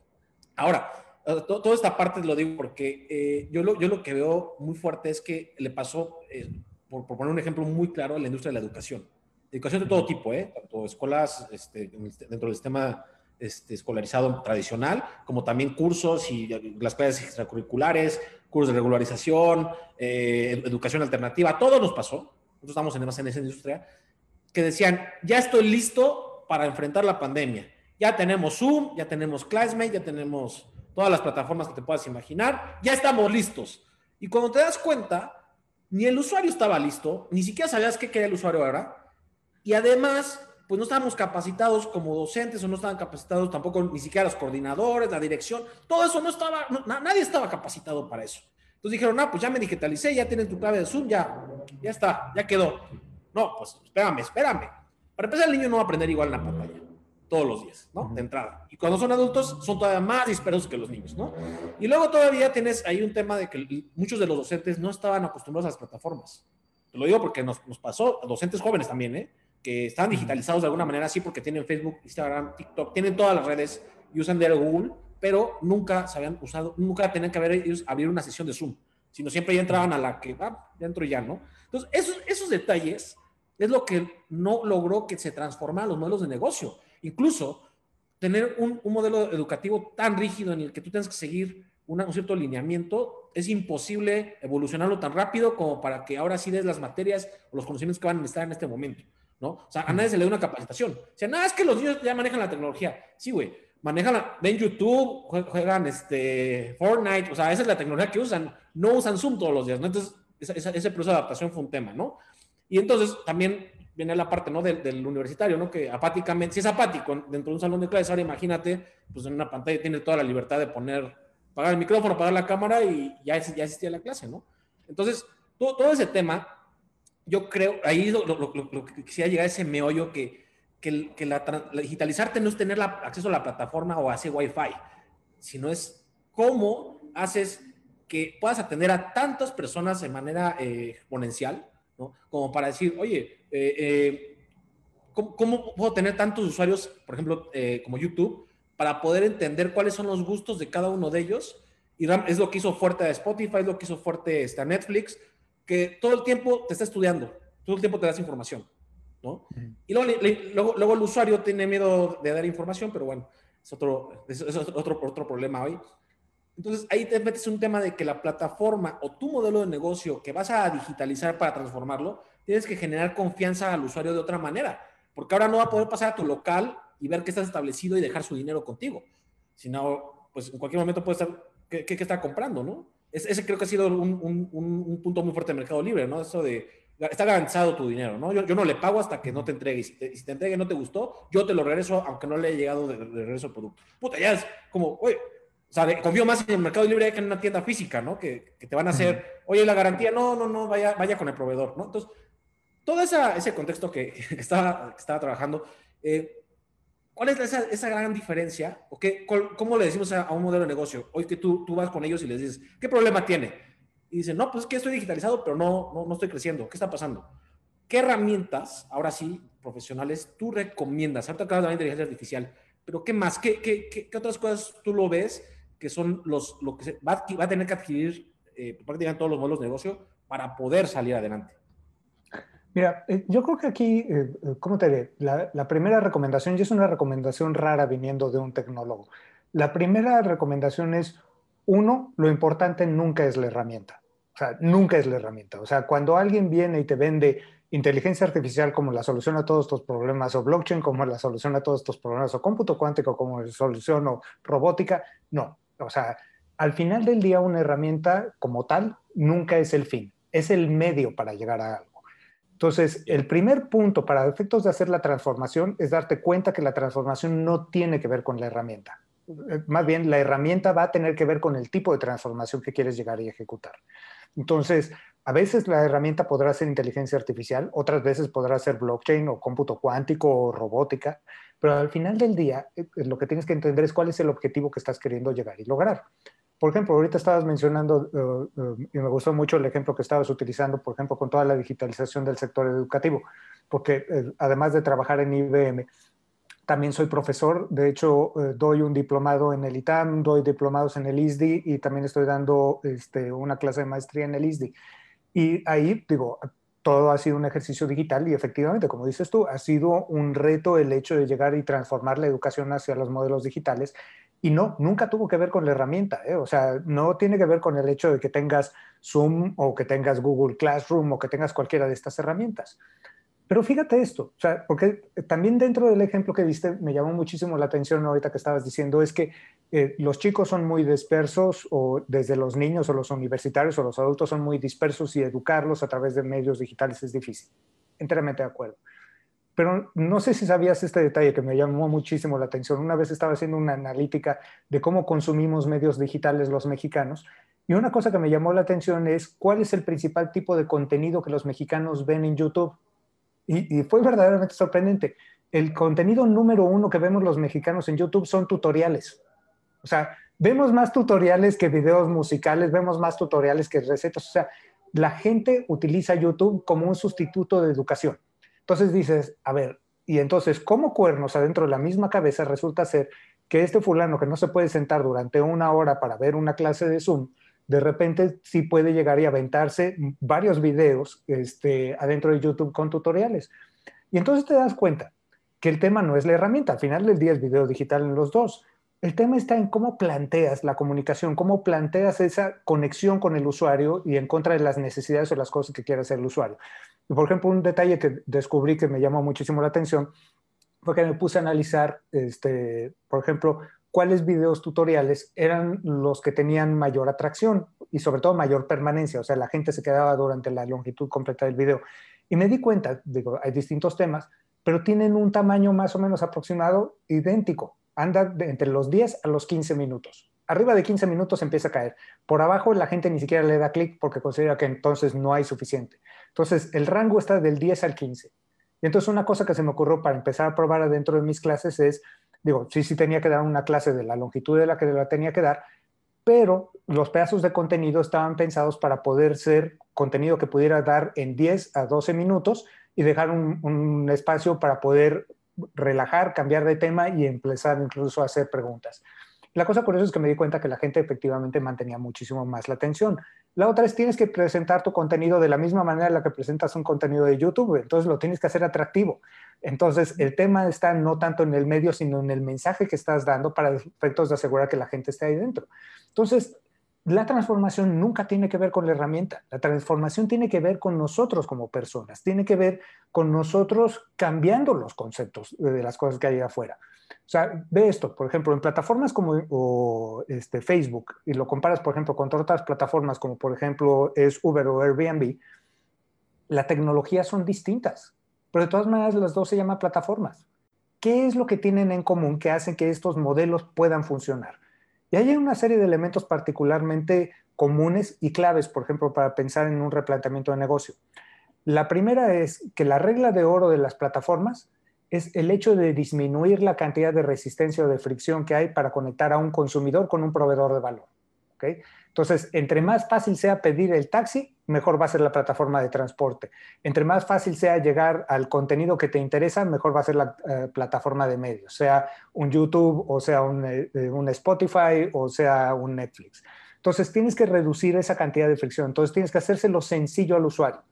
Ahora, eh, toda esta parte lo digo porque eh, yo, lo, yo lo que veo muy fuerte es que le pasó, eh, por, poner un ejemplo muy claro, a la industria de la educación. Educación de todo tipo, ¿eh? Tanto escuelas este, dentro del sistema este, escolarizado tradicional, como también cursos y las clases extracurriculares, cursos de regularización, educación alternativa, todo nos pasó. Nosotros estamos en, en esa industria, que decían, ya estoy listo para enfrentar la pandemia. Ya tenemos Zoom, ya tenemos Classmate, ya tenemos todas las plataformas que te puedas imaginar, ya estamos listos. Y cuando te das cuenta, ni el usuario estaba listo, ni siquiera sabías qué quería el usuario ahora, y además, pues no estábamos capacitados como docentes o no estaban capacitados tampoco ni siquiera los coordinadores, la dirección, todo eso no estaba, nadie estaba capacitado para eso. Entonces dijeron, no, pues ya me digitalicé, ya tienes tu clave de Zoom, ya, ya está, ya quedó. No, pues espérame, espérame. Para empezar, el niño no va a aprender igual en la pantalla todos los días, ¿no? De entrada. Y cuando son adultos, son todavía más dispersos que los niños, ¿no? Y luego todavía tienes ahí un tema de que muchos de los docentes no estaban acostumbrados a las plataformas. Te lo digo porque nos, nos pasó, docentes jóvenes también, ¿eh? Que están digitalizados de alguna manera, sí, porque tienen Facebook, Instagram, TikTok, tienen todas las redes y usan de Google, pero nunca se habían usado, nunca tenían que haber ellos abrir una sesión de Zoom, sino siempre ya entraban a la que, ah, ya entro ya, ¿no? Entonces, esos, esos detalles es lo que no logró que se transformaran los modelos de negocio. Incluso tener un, modelo educativo tan rígido en el que tú tienes que seguir un cierto lineamiento, es imposible evolucionarlo tan rápido como para que ahora sí des las materias o los conocimientos que van a necesitar en este momento, ¿no? O sea, a nadie se le da una capacitación. O sea, nada, es que los niños ya manejan la tecnología. Sí, güey, manejan, ven YouTube, juegan este, Fortnite, o sea, esa es la tecnología que usan. No usan Zoom todos los días, ¿no? Entonces, ese proceso de adaptación fue un tema, ¿no? Y entonces también viene la parte, ¿no? Del, universitario, ¿no? Que apáticamente, si es apático dentro de un salón de clases, ahora imagínate, pues en una pantalla tiene toda la libertad de poner, pagar el micrófono, pagar la cámara y ya, ya existía la clase, ¿no? Entonces, todo, todo ese tema, yo creo, ahí lo, lo, que quisiera llegar a ese meollo que, que, que la, digitalizarte no es tener la, acceso a la plataforma o a ese Wi-Fi, sino es cómo haces que puedas atender a tantas personas de manera eh, exponencial, ¿no? Como para decir, oye, eh, eh, ¿cómo, puedo tener tantos usuarios, por ejemplo, como YouTube, para poder entender cuáles son los gustos de cada uno de ellos? Y es lo que hizo fuerte a Spotify, es lo que hizo fuerte este, a Netflix, que todo el tiempo te está estudiando, todo el tiempo te das información, ¿no? Y luego, luego, el usuario tiene miedo de dar información, pero bueno, es otro, es otro, otro problema hoy. Entonces ahí te metes un tema de que la plataforma o tu modelo de negocio que vas a digitalizar para transformarlo, tienes que generar confianza al usuario de otra manera, porque ahora no va a poder pasar a tu local y ver que estás establecido y dejar su dinero contigo, sino pues en cualquier momento puede estar, ¿qué, qué, está comprando, no? Ese creo que ha sido un, un, punto muy fuerte del mercado libre, ¿no? Eso de, está garantizado tu dinero, ¿no? Yo, yo no le pago hasta que no te entregue. Y si te, si te entregue y no te gustó, yo te lo regreso, aunque no le haya llegado de, regreso el producto. Puta, ya es como, oye, o sea, confío más en el mercado libre que en una tienda física, ¿no? Que, que te van a hacer, oye, la garantía, no, no, no, vaya, vaya con el proveedor, ¿no? Entonces, todo esa, ese contexto que, estaba, estaba trabajando, eh, ¿cuál es esa, esa, gran diferencia? ¿O qué, ¿Cómo le decimos a, un modelo de negocio? Hoy que tú, tú vas con ellos y les dices, ¿qué problema tiene? Y dicen, no, pues es que estoy digitalizado, pero no, no, no estoy creciendo. ¿Qué está pasando? ¿Qué herramientas, ahora sí, profesionales, tú recomiendas? Ahorita acabas de la inteligencia artificial, pero ¿qué más? ¿Qué, qué, qué, otras cosas tú lo ves que son los, lo que se, va, va, a tener que adquirir eh, prácticamente todos los modelos de negocio para poder salir adelante. Mira, eh, yo creo que aquí, eh, ¿cómo te diré? La, la, primera recomendación, y es una recomendación rara viniendo de un tecnólogo, la primera recomendación es, uno, lo importante nunca es la herramienta. O sea, nunca es la herramienta. O sea, cuando alguien viene y te vende inteligencia artificial como la solución a todos estos problemas, o blockchain como la solución a todos estos problemas, o cómputo cuántico como la solución, o robótica, no. O sea, al final del día una herramienta como tal nunca es el fin, es el medio para llegar a algo. Entonces, el primer punto para efectos de hacer la transformación es darte cuenta que la transformación no tiene que ver con la herramienta. Eh, más bien, la herramienta va a tener que ver con el tipo de transformación que quieres llegar y ejecutar. Entonces, a veces la herramienta podrá ser inteligencia artificial, otras veces podrá ser blockchain o cómputo cuántico o robótica, pero al final del día eh, lo que tienes que entender es cuál es el objetivo que estás queriendo llegar y lograr. Por ejemplo, ahorita estabas mencionando, eh, eh, y me gustó mucho el ejemplo que estabas utilizando, por ejemplo, con toda la digitalización del sector educativo, porque además de trabajar en IBM, también soy profesor, de hecho doy un diplomado en el ITAM, doy diplomados en el ISDI y también estoy dando este, una clase de maestría en el ISDI. Y ahí, digo, todo ha sido un ejercicio digital y efectivamente, como dices tú, ha sido un reto el hecho de llegar y transformar la educación hacia los modelos digitales. Y no, nunca tuvo que ver con la herramienta, ¿eh? o sea, no tiene que ver con el hecho de que tengas Zoom o que tengas Google Classroom o que tengas cualquiera de estas herramientas. Pero fíjate esto, o sea, porque también dentro del ejemplo que viste me llamó muchísimo la atención ahorita que estabas diciendo, es que eh, los chicos son muy dispersos o desde los niños o los universitarios o los adultos son muy dispersos y educarlos a través de medios digitales es difícil. Enteramente de acuerdo. Pero no sé si sabías este detalle que me llamó muchísimo la atención. Una vez estaba haciendo una analítica de cómo consumimos medios digitales los mexicanos y una cosa que me llamó la atención es cuál es el principal tipo de contenido que los mexicanos ven en YouTube y, fue verdaderamente sorprendente. El contenido número uno que vemos los mexicanos en YouTube son tutoriales. O sea, vemos más tutoriales que videos musicales, vemos más tutoriales que recetas. O sea, la gente utiliza YouTube como un sustituto de educación. Entonces dices, a ver, y entonces, ¿cómo cuernos adentro de la misma cabeza resulta ser que este fulano que no se puede sentar durante una hora para ver una clase de Zoom, de repente sí puede llegar y aventarse varios videos este, adentro de YouTube con tutoriales. Y entonces te das cuenta que el tema no es la herramienta, al final del día es video digital en los dos. El tema está en cómo planteas la comunicación, cómo planteas esa conexión con el usuario y en contra de las necesidades o las cosas que quiere hacer el usuario. Y por ejemplo, un detalle que descubrí que me llamó muchísimo la atención fue que me puse a analizar, este, por ejemplo, cuáles videos tutoriales eran los que tenían mayor atracción y sobre todo mayor permanencia, o sea, la gente se quedaba durante la longitud completa del video. Y me di cuenta, digo, hay distintos temas, pero tienen un tamaño más o menos aproximado idéntico, anda entre los 10 a los 15 minutos. Arriba de 15 minutos empieza a caer. Por abajo la gente ni siquiera le da clic porque considera que entonces no hay suficiente. Entonces el rango está del 10 al 15. Y entonces una cosa que se me ocurrió para empezar a probar adentro de mis clases es digo, sí, sí tenía que dar una clase de la longitud de la que la tenía que dar, pero los pedazos de contenido estaban pensados para poder ser contenido que pudiera dar en 10 a 12 minutos y dejar un, un espacio para poder relajar, cambiar de tema y empezar incluso a hacer preguntas. La cosa eso es que me di cuenta que la gente efectivamente mantenía muchísimo más la atención. La otra es tienes que presentar tu contenido de la misma manera en la que presentas un contenido de YouTube, entonces lo tienes que hacer atractivo. Entonces el tema está no tanto en el medio, sino en el mensaje que estás dando para efectos de asegurar que la gente esté ahí dentro. Entonces, la transformación nunca tiene que ver con la herramienta, la transformación tiene que ver con nosotros como personas, tiene que ver con nosotros cambiando los conceptos de las cosas que hay afuera. O sea, ve esto, por ejemplo, en plataformas como este, Facebook, y lo comparas, por ejemplo, con otras plataformas como, por ejemplo, es Uber o Airbnb, la tecnología son distintas, pero de todas maneras las dos se llaman plataformas. ¿Qué es lo que tienen en común que hacen que estos modelos puedan funcionar? Y hay una serie de elementos particularmente comunes y claves, por ejemplo, para pensar en un replanteamiento de negocio. La primera es que la regla de oro de las plataformas es el hecho de disminuir la cantidad de resistencia o de fricción que hay para conectar a un consumidor con un proveedor de valor. ¿okay? Entonces, entre más fácil sea pedir el taxi, mejor va a ser la plataforma de transporte. Entre más fácil sea llegar al contenido que te interesa, mejor va a ser la eh, plataforma de medios, sea un YouTube o sea un, eh, un Spotify o sea un Netflix. Entonces, tienes que reducir esa cantidad de fricción. Entonces, tienes que hacérselo sencillo al usuario.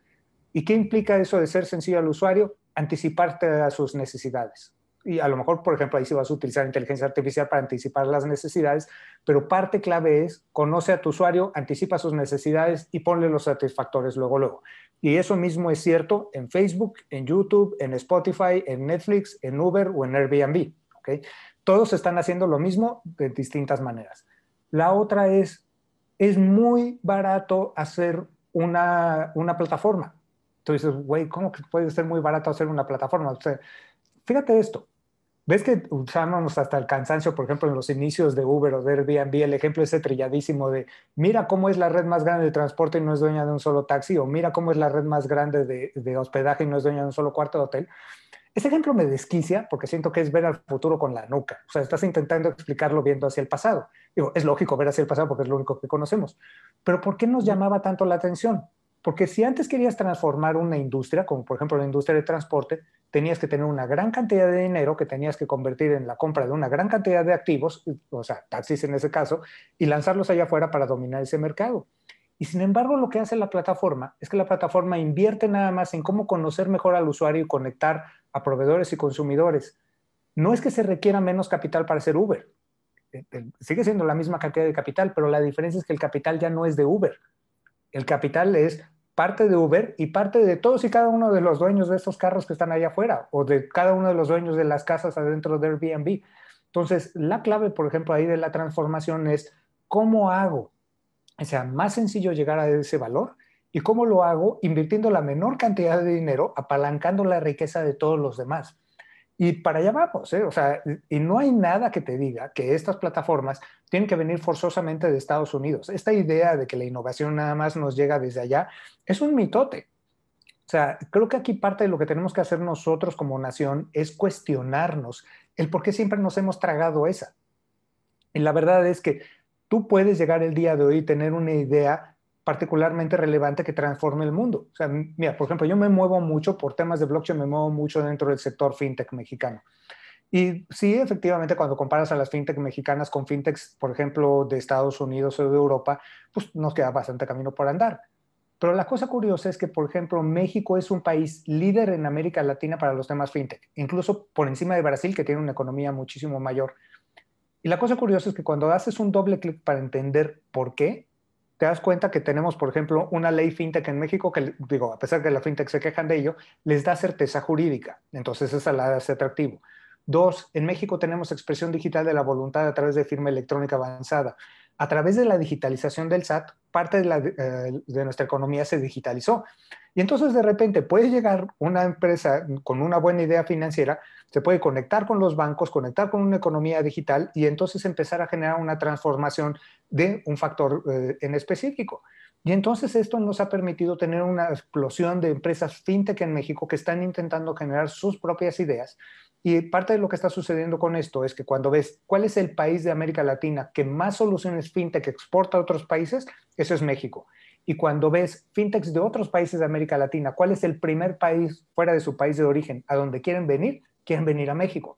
¿Y qué implica eso de ser sencillo al usuario? anticiparte a sus necesidades. Y a lo mejor, por ejemplo, ahí sí vas a utilizar inteligencia artificial para anticipar las necesidades, pero parte clave es conoce a tu usuario, anticipa sus necesidades y ponle los satisfactores luego, luego. Y eso mismo es cierto en Facebook, en YouTube, en Spotify, en Netflix, en Uber o en Airbnb. ¿okay? Todos están haciendo lo mismo de distintas maneras. La otra es, es muy barato hacer una, una plataforma tú güey, ¿cómo que puede ser muy barato hacer una plataforma? Fíjate esto. ¿Ves que usamos hasta el cansancio, por ejemplo, en los inicios de Uber o de Airbnb, el ejemplo ese trilladísimo de mira cómo es la red más grande de transporte y no es dueña de un solo taxi, o mira cómo es la red más grande de, de hospedaje y no es dueña de un solo cuarto de hotel? Ese ejemplo me desquicia porque siento que es ver al futuro con la nuca. O sea, estás intentando explicarlo viendo hacia el pasado. Digo, es lógico ver hacia el pasado porque es lo único que conocemos. Pero ¿por qué nos llamaba tanto la atención? Porque si antes querías transformar una industria, como por ejemplo la industria de transporte, tenías que tener una gran cantidad de dinero que tenías que convertir en la compra de una gran cantidad de activos, o sea, taxis en ese caso, y lanzarlos allá afuera para dominar ese mercado. Y sin embargo, lo que hace la plataforma es que la plataforma invierte nada más en cómo conocer mejor al usuario y conectar a proveedores y consumidores. No es que se requiera menos capital para hacer Uber. Eh, eh, sigue siendo la misma cantidad de capital, pero la diferencia es que el capital ya no es de Uber. El capital es parte de Uber y parte de todos y cada uno de los dueños de estos carros que están allá afuera o de cada uno de los dueños de las casas adentro de Airbnb. Entonces, la clave, por ejemplo, ahí de la transformación es cómo hago que sea más sencillo llegar a ese valor y cómo lo hago invirtiendo la menor cantidad de dinero, apalancando la riqueza de todos los demás. Y para allá vamos, ¿eh? o sea, y no hay nada que te diga que estas plataformas tienen que venir forzosamente de Estados Unidos. Esta idea de que la innovación nada más nos llega desde allá es un mitote. O sea, creo que aquí parte de lo que tenemos que hacer nosotros como nación es cuestionarnos el por qué siempre nos hemos tragado esa. Y la verdad es que tú puedes llegar el día de hoy y tener una idea particularmente relevante que transforme el mundo. O sea, mira, por ejemplo, yo me muevo mucho por temas de blockchain, me muevo mucho dentro del sector fintech mexicano. Y sí, efectivamente, cuando comparas a las fintech mexicanas con fintechs, por ejemplo, de Estados Unidos o de Europa, pues nos queda bastante camino por andar. Pero la cosa curiosa es que, por ejemplo, México es un país líder en América Latina para los temas fintech, incluso por encima de Brasil, que tiene una economía muchísimo mayor. Y la cosa curiosa es que cuando haces un doble clic para entender por qué, te das cuenta que tenemos, por ejemplo, una ley fintech en México que, digo, a pesar de que la fintech se quejan de ello, les da certeza jurídica. Entonces, esa la hace atractivo. Dos, en México tenemos expresión digital de la voluntad a través de firma electrónica avanzada. A través de la digitalización del SAT, parte de, eh, nuestra economía se digitalizó. Y entonces de repente puede llegar una empresa con una buena idea financiera, se puede conectar con los bancos, conectar con una economía digital y entonces empezar a generar una transformación de un factor eh, en específico. Y entonces esto nos ha permitido tener una explosión de empresas fintech en México que están intentando generar sus propias ideas. Y parte de lo que está sucediendo con esto es que cuando ves cuál es el país de América Latina que más soluciones fintech exporta a otros países, eso es México. Y cuando ves fintechs de otros países de América Latina, ¿cuál es el primer país fuera de su país de origen a donde quieren venir? Quieren venir a México.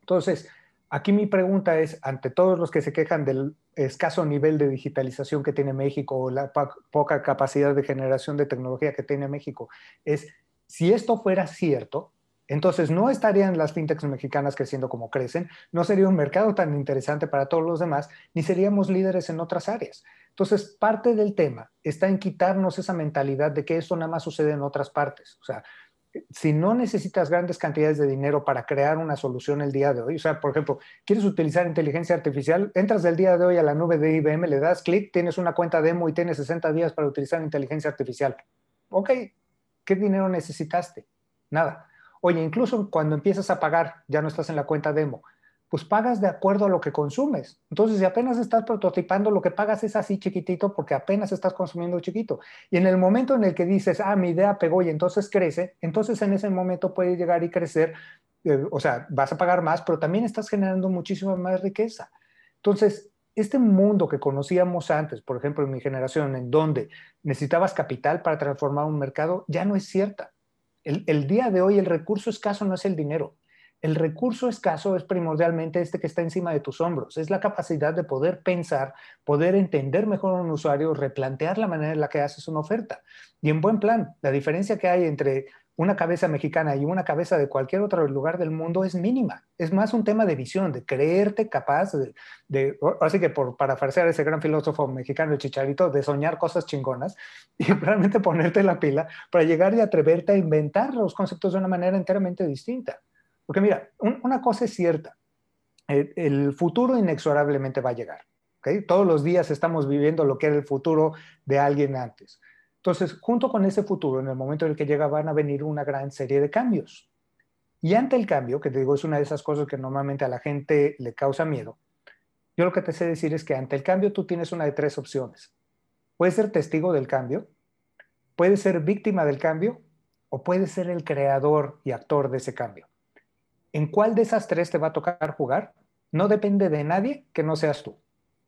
Entonces, aquí mi pregunta es, ante todos los que se quejan del escaso nivel de digitalización que tiene México o la poca capacidad de generación de tecnología que tiene México, es, si esto fuera cierto, entonces no estarían las fintechs mexicanas creciendo como crecen, no sería un mercado tan interesante para todos los demás, ni seríamos líderes en otras áreas. Entonces, parte del tema está en quitarnos esa mentalidad de que esto nada más sucede en otras partes. O sea, si no necesitas grandes cantidades de dinero para crear una solución el día de hoy, o sea, por ejemplo, quieres utilizar inteligencia artificial, entras del día de hoy a la nube de IBM, le das clic, tienes una cuenta demo y tienes 60 días para utilizar inteligencia artificial. Ok, ¿qué dinero necesitaste? Nada. Oye, incluso cuando empiezas a pagar, ya no estás en la cuenta demo, pues pagas de acuerdo a lo que consumes. Entonces, si apenas estás prototipando, lo que pagas es así chiquitito porque apenas estás consumiendo chiquito. Y en el momento en el que dices, ah, mi idea pegó y entonces crece, entonces en ese momento puede llegar y crecer, eh, o sea, vas a pagar más, pero también estás generando muchísima más riqueza. Entonces, este mundo que conocíamos antes, por ejemplo, en mi generación, en donde necesitabas capital para transformar un mercado, ya no es cierta. El día de hoy el recurso escaso no es el dinero, el recurso escaso es primordialmente este que está encima de tus hombros, es la capacidad de poder pensar, poder entender mejor a un usuario, replantear la manera en la que haces una oferta. Y en buen plan, la diferencia que hay entre una cabeza mexicana y una cabeza de cualquier otro lugar del mundo es mínima. Es más un tema de visión, de creerte capaz de, así que por parafrasear a ese gran filósofo mexicano, el Chicharito, de soñar cosas chingonas y realmente ponerte la pila para llegar y atreverte a inventar los conceptos de una manera enteramente distinta. Porque mira, una cosa es cierta, el, futuro inexorablemente va a llegar. Todos los días estamos viviendo lo que era el futuro de alguien antes. Entonces, junto con ese futuro, en el momento en el que llega, van a venir una gran serie de cambios. Y ante el cambio, que te digo, es una de esas cosas que normalmente a la gente le causa miedo, yo lo que te sé decir es que ante el cambio tú tienes una de tres opciones. Puedes ser testigo del cambio, puedes ser víctima del cambio o puedes ser el creador y actor de ese cambio. ¿En cuál de esas tres te va a tocar jugar? No depende de nadie que no seas tú.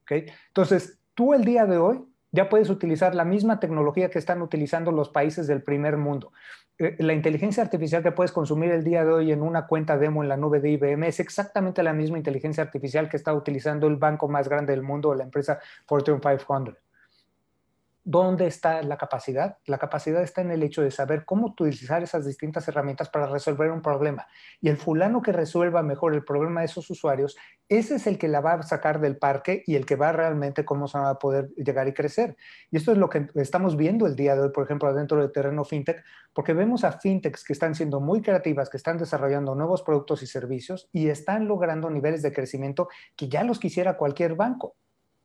¿okay? Entonces, tú el día de hoy ya puedes utilizar la misma tecnología que están utilizando los países del primer mundo. Eh, la inteligencia artificial que puedes consumir el día de hoy en una cuenta demo en la nube de IBM es exactamente la misma inteligencia artificial que está utilizando el banco más grande del mundo, la empresa Fortune 500. ¿Dónde está la capacidad? La capacidad está en el hecho de saber cómo utilizar esas distintas herramientas para resolver un problema. Y el fulano que resuelva mejor el problema de esos usuarios, ese es el que la va a sacar del parque y el que va realmente cómo se va a poder llegar y crecer. Y esto es lo que estamos viendo el día de hoy, por ejemplo, dentro del terreno fintech, porque vemos a fintechs que están siendo muy creativas, que están desarrollando nuevos productos y servicios y están logrando niveles de crecimiento que ya los quisiera cualquier banco.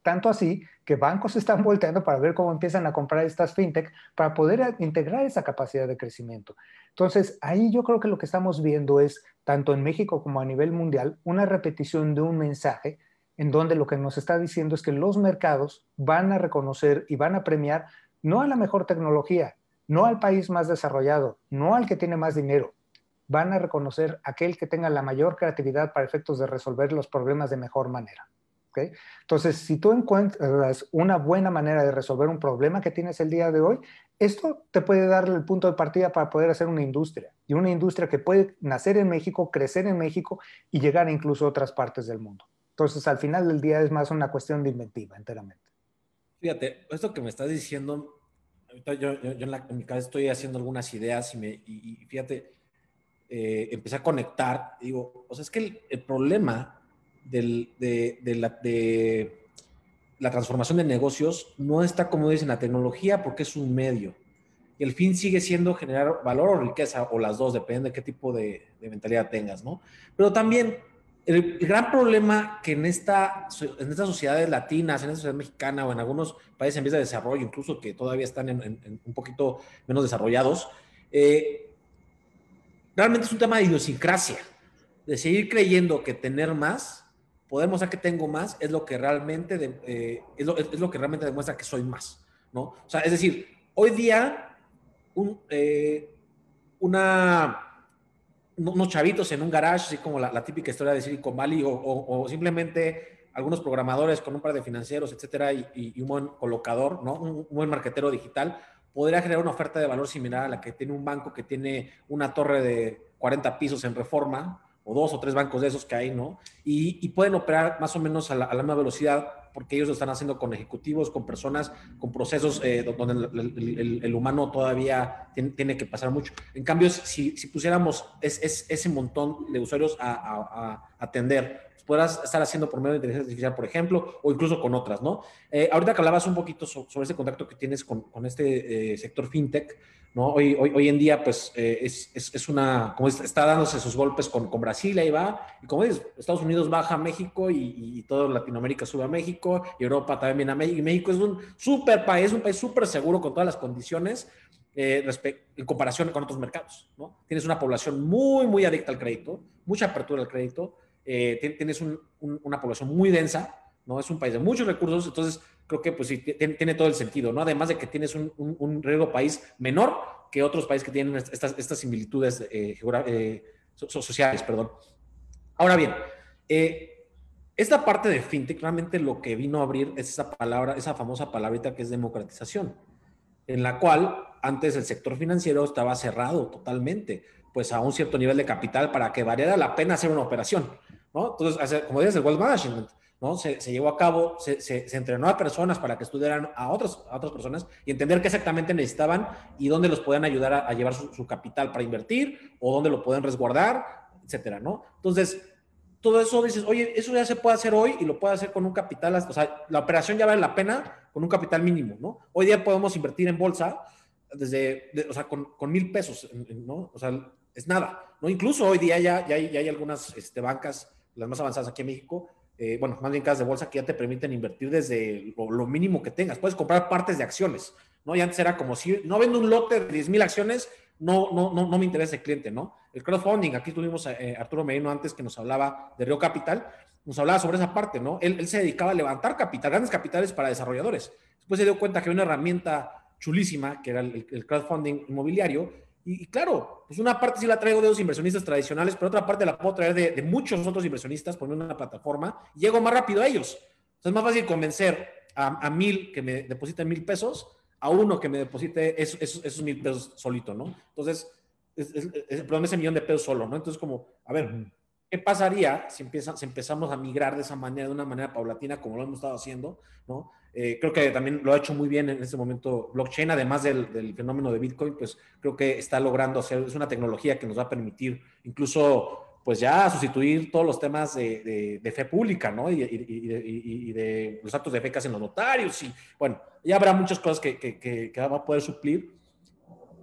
Tanto así que bancos están volteando para ver cómo empiezan a comprar estas fintech para poder integrar esa capacidad de crecimiento. Entonces, ahí yo creo que lo que estamos viendo es, tanto en México como a nivel mundial, una repetición de un mensaje en donde lo que nos está diciendo es que los mercados van a reconocer y van a premiar no a la mejor tecnología, no al país más desarrollado, no al que tiene más dinero, van a reconocer aquel que tenga la mayor creatividad para efectos de resolver los problemas de mejor manera. Entonces, si tú encuentras una buena manera de resolver un problema que tienes el día de hoy, esto te puede dar el punto de partida para poder hacer una industria. Y una industria que puede nacer en México, crecer en México y llegar incluso otras partes del mundo. Entonces, al final del día es más una cuestión de inventiva, enteramente. Fíjate, esto que me estás diciendo, ahorita yo, en, la, mi cabeza estoy haciendo algunas ideas y, me, y, fíjate, eh, empecé a conectar. digo, o sea, es que el problema de, la, de, la, transformación de negocios no está, como dicen, la tecnología porque es un medio. Y el fin sigue siendo generar valor o riqueza, o las dos, depende de qué tipo de, mentalidad tengas, ¿no? Pero también el, gran problema que en, esta, en estas sociedades latinas, en esta sociedad mexicana o en algunos países en vías de desarrollo, incluso que todavía están en, un poquito menos desarrollados, eh, realmente es un tema de idiosincrasia, de seguir creyendo que tener más poder mostrar que tengo más es lo que realmente, eh, es, lo, es, lo, que realmente demuestra que soy más, ¿no? O sea, es decir, hoy día, un, eh, una, unos chavitos en un garage, así como la, típica historia de Silicon Valley, o, o, simplemente algunos programadores con un par de financieros, etcétera, y, un buen colocador, ¿no? Un, un buen marquetero digital, podría generar una oferta de valor similar a la que tiene un banco que tiene una torre de 40 pisos en reforma, o dos o tres bancos de esos que hay, ¿no? Y, pueden operar más o menos a la, misma velocidad porque ellos lo están haciendo con ejecutivos, con personas, con procesos eh, donde el, humano todavía tiene, que pasar mucho. En cambio, si, pusiéramos ese montón de usuarios a, atender, pues podrás estar haciendo por medio de inteligencia artificial, por ejemplo, o incluso con otras, ¿no? Eh, ahorita que hablabas un poquito sobre, ese contacto que tienes con, este eh, sector fintech, ¿no? Hoy, hoy, hoy en día, pues, eh, es, es, una, como está dándose sus golpes con, con, Brasil, ahí va, y como dices, Estados Unidos baja a México y, y toda Latinoamérica sube a México, y Europa también viene a México, y México es un súper país, un país súper seguro con todas las condiciones eh, en comparación con otros mercados, ¿no? Tienes una población muy, muy adicta al crédito, mucha apertura al crédito, eh, tienes un, una población muy densa, ¿no? Es un país de muchos recursos, entonces creo que pues sí, tiene, todo el sentido, ¿no? Además de que tienes un, un, riesgo país menor que otros países que tienen estas, estas similitudes eh, eh sociales, perdón. Ahora bien, eh, esta parte de fintech realmente lo que vino a abrir es esa palabra, esa famosa palabrita que es democratización, en la cual antes el sector financiero estaba cerrado totalmente, pues a un cierto nivel de capital para que valiera la pena hacer una operación, ¿no? Entonces, como dices, el wealth management, ¿no? Se, llevó a cabo, se, entrenó a personas para que estudiaran a, otras a otras personas y entender qué exactamente necesitaban y dónde los podían ayudar a, llevar su, capital para invertir o dónde lo pueden resguardar, etcétera, ¿no? Entonces, todo eso dices, oye, eso ya se puede hacer hoy y lo puede hacer con un capital, o sea, la operación ya vale la pena con un capital mínimo, ¿no? Hoy día podemos invertir en bolsa desde, o sea, con, con, mil pesos, ¿no? O sea, es nada, ¿no? Incluso hoy día ya, ya, hay, ya hay algunas este, bancas, las más avanzadas aquí en México, eh, bueno, más bien casas de bolsa que ya te permiten invertir desde lo, mínimo que tengas. Puedes comprar partes de acciones, ¿no? Y antes era como si no vendo un lote de 10 mil acciones, no, no, no, no me interesa el cliente, ¿no? El crowdfunding, aquí tuvimos a eh, Arturo Merino antes que nos hablaba de Río Capital, nos hablaba sobre esa parte, ¿no? Él, él, se dedicaba a levantar capital, grandes capitales para desarrolladores. Después se dio cuenta que había una herramienta chulísima, que era el, el crowdfunding inmobiliario, Y, claro, pues una parte sí la traigo de los inversionistas tradicionales, pero otra parte la puedo traer de, muchos otros inversionistas, poner una plataforma y llego más rápido a ellos. Entonces es más fácil convencer a, mil que me depositen mil pesos a uno que me deposite esos, esos, mil pesos solito, ¿no? Entonces, es, es, perdón, ese millón de pesos solo, ¿no? Entonces, como, a ver, ¿qué pasaría si, empieza, si empezamos a migrar de esa manera, de una manera paulatina, como lo hemos estado haciendo, ¿no? Eh, creo que también lo ha hecho muy bien en este momento blockchain, además del, del, fenómeno de Bitcoin, pues creo que está logrando hacer, es una tecnología que nos va a permitir incluso pues ya sustituir todos los temas de, fe pública, ¿no? Y, de los actos de fe que hacen los notarios. Y bueno, ya habrá muchas cosas que, que, va a poder suplir.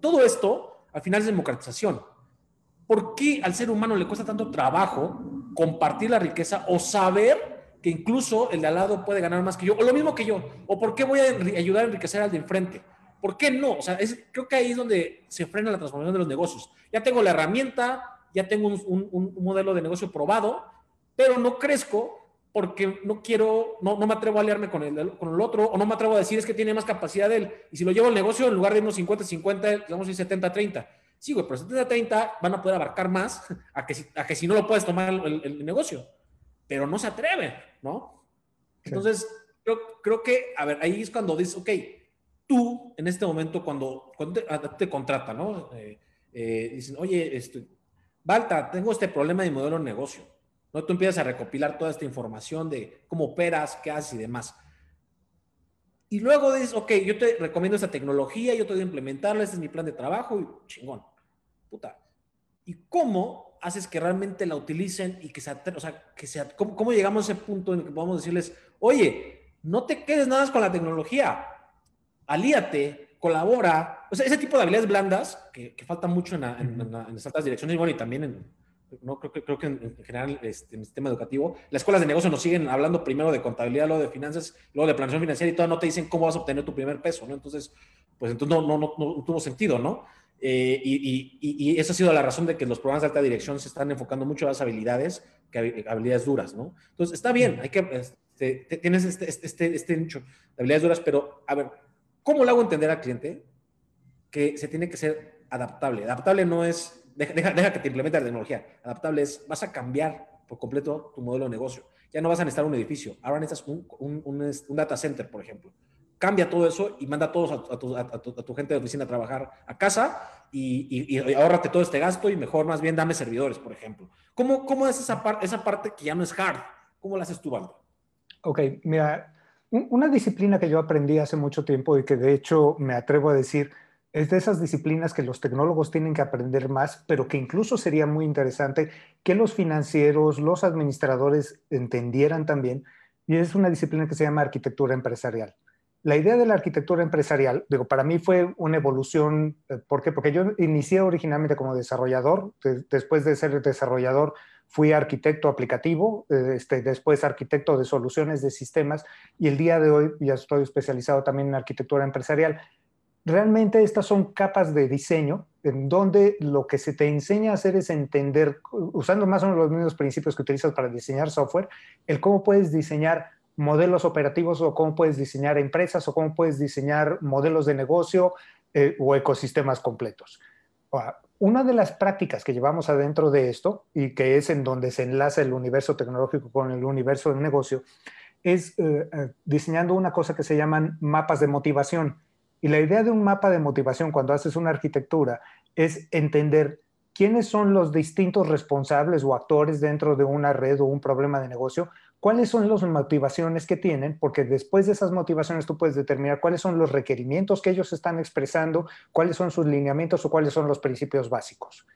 Todo esto, al final, es democratización. ¿Por qué al ser humano le cuesta tanto trabajo compartir la riqueza o saber que incluso el de al lado puede ganar más que yo, o lo mismo que yo? ¿O por qué voy a ayudar a enriquecer al de enfrente? ¿Por qué no? O sea, creo que ahí es donde se frena la transformación de los negocios. Ya tengo la herramienta, ya tengo un, modelo de negocio probado, pero no crezco porque no quiero, no, no me atrevo a aliarme con el, con el otro, o no me atrevo a decir es que tiene más capacidad de él. Y si lo llevo al negocio, en lugar de unos 50-50, vamos a decir 70-30. Sí, güey, pero 70-30 van a poder abarcar más a que, si, a que si no lo puedes tomar el, negocio. Pero no se atreve, ¿no? Entonces, creo, creo, que, a ver, ahí es cuando dices, ok, tú en este momento, cuando, cuando te, te contratan, ¿no? Eh, eh, dicen, oye, este, Balta, tengo este problema de modelo de negocio. ¿no? Tú empiezas a recopilar toda esta información de cómo operas, qué haces y demás. Y luego dices, ok, yo te recomiendo esta tecnología, yo te voy a implementarla, este es mi plan de trabajo y chingón. Puta. ¿Y cómo haces que realmente la utilicen y que se, o sea, que sea, ¿cómo, ¿cómo, llegamos a ese punto en el que podamos decirles, oye, no te quedes nada más con la tecnología, alíate, colabora, o sea, ese tipo de habilidades blandas que, que faltan mucho en, en, las altas direcciones y bueno, y también en, no creo que, creo que en, general este, en el sistema educativo, las escuelas de negocio nos siguen hablando primero de contabilidad, luego de finanzas, luego de planeación financiera y todo, no te dicen cómo vas a obtener tu primer peso, ¿no? Entonces, pues entonces no, no, no, no tuvo sentido, ¿no? Eh, y, y, y, esa ha sido la razón de que los programas de alta dirección se están enfocando mucho a las habilidades que habilidades duras, ¿no? Entonces, está bien, hay que, este, tienes este, este, este, este nicho de habilidades duras, pero a ver, ¿Cómo le hago entender al cliente que se tiene que ser adaptable? Adaptable no es, deja, deja, que te implemente la tecnología. Adaptable es, vas a cambiar por completo tu modelo de negocio. Ya no vas a necesitar un edificio, ahora necesitas un, un, un, data center, por ejemplo. Cambia todo eso y manda a todos a, tu, gente de oficina a trabajar a casa y, y, ahórrate todo este gasto y mejor más bien dame servidores, por ejemplo. ¿Cómo, cómo es esa, parte esa parte que ya no es hard? ¿Cómo la haces tú, Valdo? Ok, mira, una disciplina que yo aprendí hace mucho tiempo y que de hecho me atrevo a decir es de esas disciplinas que los tecnólogos tienen que aprender más, pero que incluso sería muy interesante que los financieros, los administradores entendieran también, y es una disciplina que se llama arquitectura empresarial. La idea de la arquitectura empresarial, digo, para mí fue una evolución, eh, ¿por qué? Porque yo inicié originalmente como desarrollador, después de ser desarrollador fui arquitecto aplicativo, eh, este, después arquitecto de soluciones de sistemas y el día de hoy ya estoy especializado también en arquitectura empresarial. Realmente estas son capas de diseño en donde lo que se te enseña a hacer es entender, usando más o menos los mismos principios que utilizas para diseñar software, el cómo puedes diseñar modelos operativos o cómo puedes diseñar empresas o cómo puedes diseñar modelos de negocio eh, o ecosistemas completos. Una de las prácticas que llevamos adentro de esto y que es en donde se enlaza el universo tecnológico con el universo del negocio es eh, eh, diseñando una cosa que se llaman mapas de motivación. Y la idea de un mapa de motivación cuando haces una arquitectura es entender quiénes son los distintos responsables o actores dentro de una red o un problema de negocio cuáles son las motivaciones que tienen, porque después de esas motivaciones tú puedes determinar cuáles son los requerimientos que ellos están expresando, cuáles son sus lineamientos o cuáles son los principios básicos.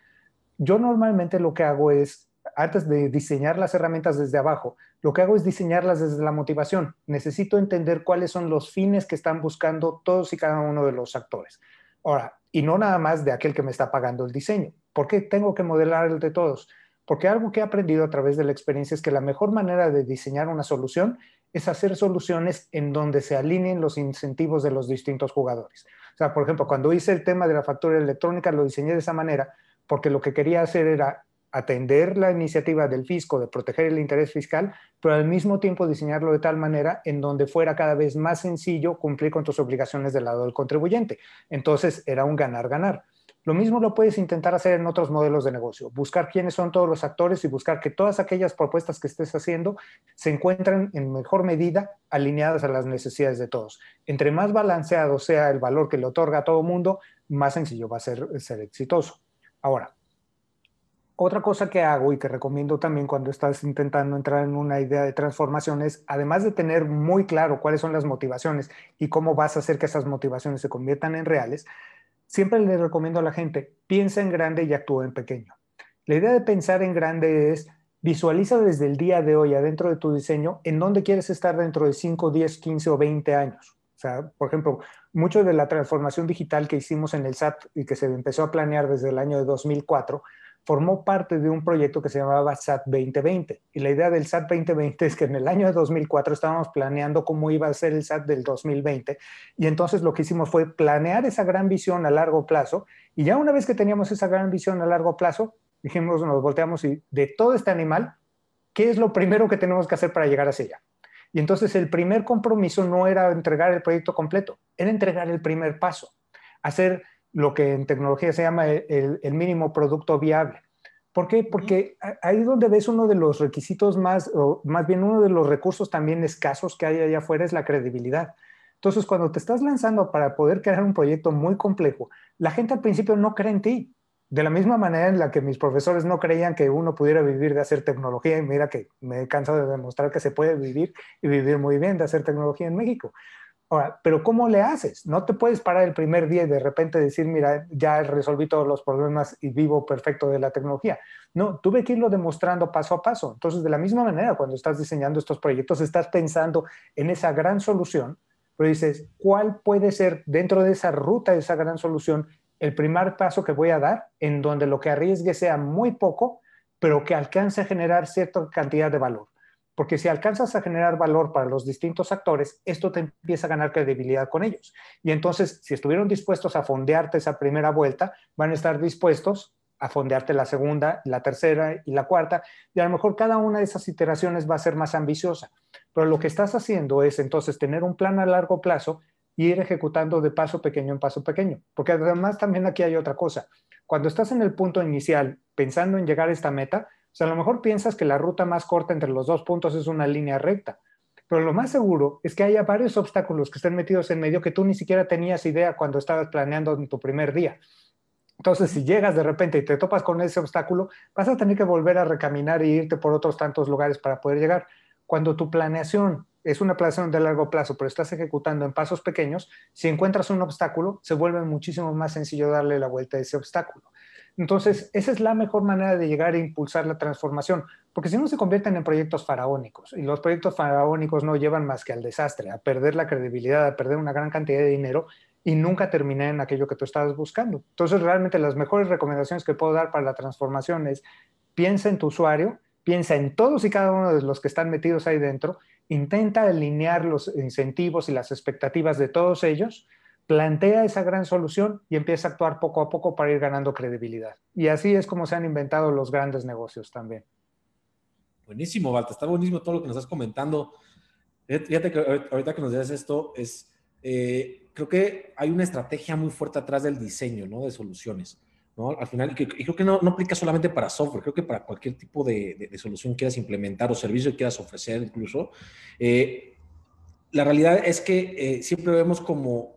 Yo normalmente lo que hago es, antes de diseñar las herramientas desde abajo, lo que hago es diseñarlas desde la motivación. Necesito entender cuáles son los fines que están buscando todos y cada uno de los actores. Ahora, y no nada más de aquel que me está pagando el diseño. ¿Por qué tengo que modelar el de todos? Porque algo que he aprendido a través de la experiencia es que la mejor manera de diseñar una solución es hacer soluciones en donde se alineen los incentivos de los distintos jugadores. O sea, por ejemplo, cuando hice el tema de la factura electrónica, lo diseñé de esa manera porque lo que quería hacer era atender la iniciativa del fisco de proteger el interés fiscal, pero al mismo tiempo diseñarlo de tal manera en donde fuera cada vez más sencillo cumplir con tus obligaciones del lado del contribuyente. Entonces era un ganar-ganar. Lo mismo lo puedes intentar hacer en otros modelos de negocio, buscar quiénes son todos los actores y buscar que todas aquellas propuestas que estés haciendo se encuentren en mejor medida alineadas a las necesidades de todos. Entre más balanceado sea el valor que le otorga a todo mundo, más sencillo va a ser ser exitoso. Ahora, otra cosa que hago y que recomiendo también cuando estás intentando entrar en una idea de transformación es, además de tener muy claro cuáles son las motivaciones y cómo vas a hacer que esas motivaciones se conviertan en reales, Siempre le recomiendo a la gente, piensa en grande y actúa en pequeño. La idea de pensar en grande es visualiza desde el día de hoy adentro de tu diseño en dónde quieres estar dentro de 5, 10, 15 o 20 años. O sea, por ejemplo, mucho de la transformación digital que hicimos en el SAT y que se empezó a planear desde el año de 2004 formó parte de un proyecto que se llamaba SAT 2020. Y la idea del SAT 2020 es que en el año de 2004 estábamos planeando cómo iba a ser el SAT del 2020. Y entonces lo que hicimos fue planear esa gran visión a largo plazo. Y ya una vez que teníamos esa gran visión a largo plazo, dijimos, nos volteamos y de todo este animal, ¿qué es lo primero que tenemos que hacer para llegar hacia allá? Y entonces el primer compromiso no era entregar el proyecto completo, era entregar el primer paso, hacer lo que en tecnología se llama el, mínimo producto viable. ¿Por qué? Porque ahí donde ves uno de los requisitos más, o más bien uno de los recursos también escasos que hay allá afuera es la credibilidad. Entonces, cuando te estás lanzando para poder crear un proyecto muy complejo, la gente al principio no cree en ti. De la misma manera en la que mis profesores no creían que uno pudiera vivir de hacer tecnología, y mira que me he cansado de demostrar que se puede vivir y vivir muy bien de hacer tecnología en México. Ahora, pero ¿cómo le haces? No te puedes parar el primer día y de repente decir, mira, ya resolví todos los problemas y vivo perfecto de la tecnología. No, tuve que irlo demostrando paso a paso. Entonces, de la misma manera, cuando estás diseñando estos proyectos, estás pensando en esa gran solución, pero dices, ¿cuál puede ser dentro de esa ruta, de esa gran solución, el primer paso que voy a dar en donde lo que arriesgue sea muy poco, pero que alcance a generar cierta cantidad de valor? Porque si alcanzas a generar valor para los distintos actores, esto te empieza a ganar credibilidad con ellos. Y entonces, si estuvieron dispuestos a fondearte esa primera vuelta, van a estar dispuestos a fondearte la segunda, la tercera y la cuarta. Y a lo mejor cada una de esas iteraciones va a ser más ambiciosa. Pero lo que estás haciendo es entonces tener un plan a largo plazo y ir ejecutando de paso pequeño en paso pequeño. Porque además también aquí hay otra cosa. Cuando estás en el punto inicial pensando en llegar a esta meta, sea, a lo mejor piensas que la ruta más corta entre los dos puntos es una línea recta, pero lo más seguro es que haya varios obstáculos que estén metidos en medio que tú ni siquiera tenías idea cuando estabas planeando en tu primer día. Entonces, si llegas de repente y te topas con ese obstáculo, vas a tener que volver a recaminar e irte por otros tantos lugares para poder llegar. Cuando tu planeación es una planeación de largo plazo, pero estás ejecutando en pasos pequeños, si encuentras un obstáculo, se vuelve muchísimo más sencillo darle la vuelta a ese obstáculo. Entonces, esa es la mejor manera de llegar a impulsar la transformación, porque si no se convierten en proyectos faraónicos, y los proyectos faraónicos no llevan más que al desastre, a perder la credibilidad, a perder una gran cantidad de dinero y nunca terminar en aquello que tú estabas buscando. Entonces, realmente las mejores recomendaciones que puedo dar para la transformación es piensa en tu usuario, piensa en todos y cada uno de los que están metidos ahí dentro, intenta alinear los incentivos y las expectativas de todos ellos plantea esa gran solución y empieza a actuar poco a poco para ir ganando credibilidad. Y así es como se han inventado los grandes negocios también. Buenísimo, Walter, está buenísimo todo lo que nos estás comentando. Fíjate que ahorita que nos dices esto, es, eh, creo que hay una estrategia muy fuerte atrás del diseño, ¿no? De soluciones, ¿no? Al final, y, creo que no, aplica solamente para software, creo que para cualquier tipo de, de, solución quieras implementar o servicio que quieras ofrecer incluso. Eh, la realidad es que eh, siempre vemos como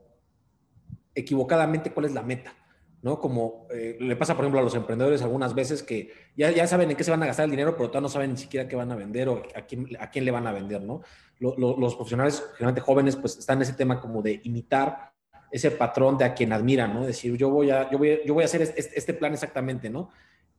equivocadamente cuál es la meta, ¿no? Como eh, le pasa, por ejemplo, a los emprendedores algunas veces que ya, ya saben en qué se van a gastar el dinero, pero todavía no saben ni siquiera qué van a vender o a quién, a quién le van a vender, ¿no? los profesionales, generalmente jóvenes, pues están en ese tema como de imitar ese patrón de a quien admiran, ¿no? Decir, yo voy a, yo voy, yo voy a hacer este, este, plan exactamente, ¿no?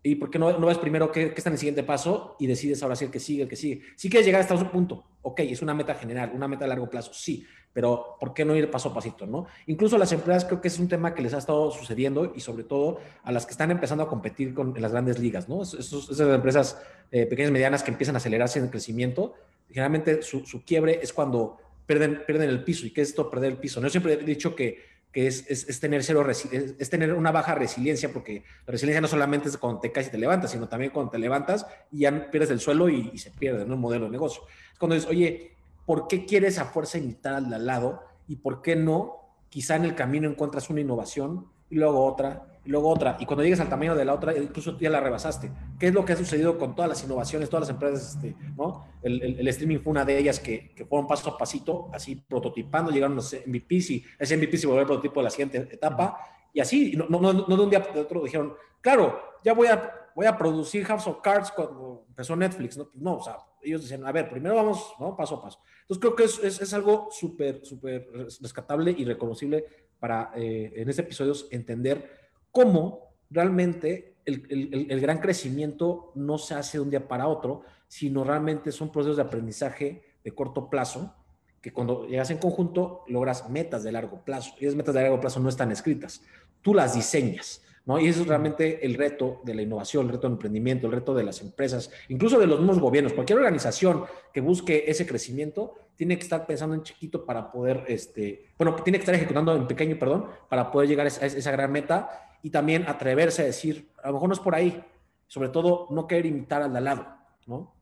¿Y por qué no, no ves primero qué, qué, está en el siguiente paso y decides ahora sí el que sigue, el que sigue? Si quieres llegar hasta ese punto, ok, es una meta general, una meta a largo plazo, sí, pero ¿por qué no ir paso a pasito, no? Incluso a las empresas creo que es un tema que les ha estado sucediendo y sobre todo a las que están empezando a competir con, en las grandes ligas, ¿no? esas esas eh, pequeñas y medianas que empiezan a acelerarse en el crecimiento, generalmente su, su, quiebre es cuando pierden, pierden el piso. ¿Y qué es esto, perder el piso? ¿no? Yo siempre he dicho que, que es, es, es, tener cero, es, tener una baja resiliencia, porque la resiliencia no solamente es cuando te caes y te levantas, sino también cuando te levantas y ya pierdes el suelo y, y se pierde, ¿no? El modelo de negocio. Es cuando dices, oye, ¿por qué quieres a fuerza imitar al lado? ¿Y por qué no? Quizá en el camino encuentras una innovación y luego otra, y luego otra, y cuando llegues al tamaño de la otra, incluso ya la rebasaste. ¿Qué es lo que ha sucedido con todas las innovaciones, todas las empresas? Este, ¿no? El, streaming fue una de ellas que, que, fueron paso a pasito, así prototipando, llegaron los MVPs y ese MVP se volvió el prototipo de la siguiente etapa, y así, no, no, no, de un día para otro dijeron, claro, ya voy a, voy a producir House of Cards cuando empezó Netflix, ¿no? No, o sea, ellos decían, a ver, primero vamos, ¿no? Paso a paso. Entonces creo que es, es, algo súper, súper rescatable y reconocible para eh, en este episodio entender cómo realmente el, gran crecimiento no se hace de un día para otro, sino realmente son procesos de aprendizaje de corto plazo, que cuando llegas en conjunto logras metas de largo plazo. Y esas metas de largo plazo no están escritas, tú las diseñas. ¿No? Y eso es realmente el reto de la innovación, el reto del emprendimiento, el reto de las empresas, incluso de los mismos gobiernos. Cualquier organización que busque ese crecimiento tiene que estar pensando en chiquito para poder, este, bueno, tiene que estar ejecutando en pequeño, perdón, para poder llegar a esa, a esa gran meta y también atreverse a decir, a lo mejor no es por ahí, sobre todo no querer imitar al de al lado, ¿no?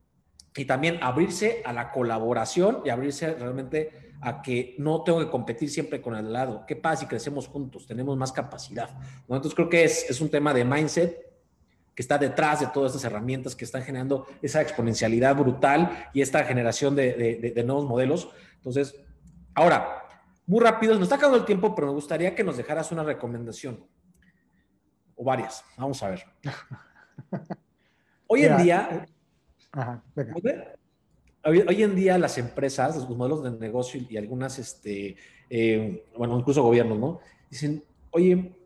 Y también abrirse a la colaboración y abrirse realmente a que no tengo que competir siempre con el lado. ¿Qué pasa si crecemos juntos? Tenemos más capacidad. ¿no? Entonces creo que es, es un tema de mindset que está detrás de todas estas herramientas que están generando esa exponencialidad brutal y esta generación de, de, de nuevos modelos. Entonces, ahora, muy rápido, nos está acabando el tiempo, pero me gustaría que nos dejaras una recomendación o varias. Vamos a ver. Hoy en día, hoy, en día las empresas, los modelos de negocio y algunas, este, eh, bueno, incluso gobiernos, ¿no? Dicen, oye,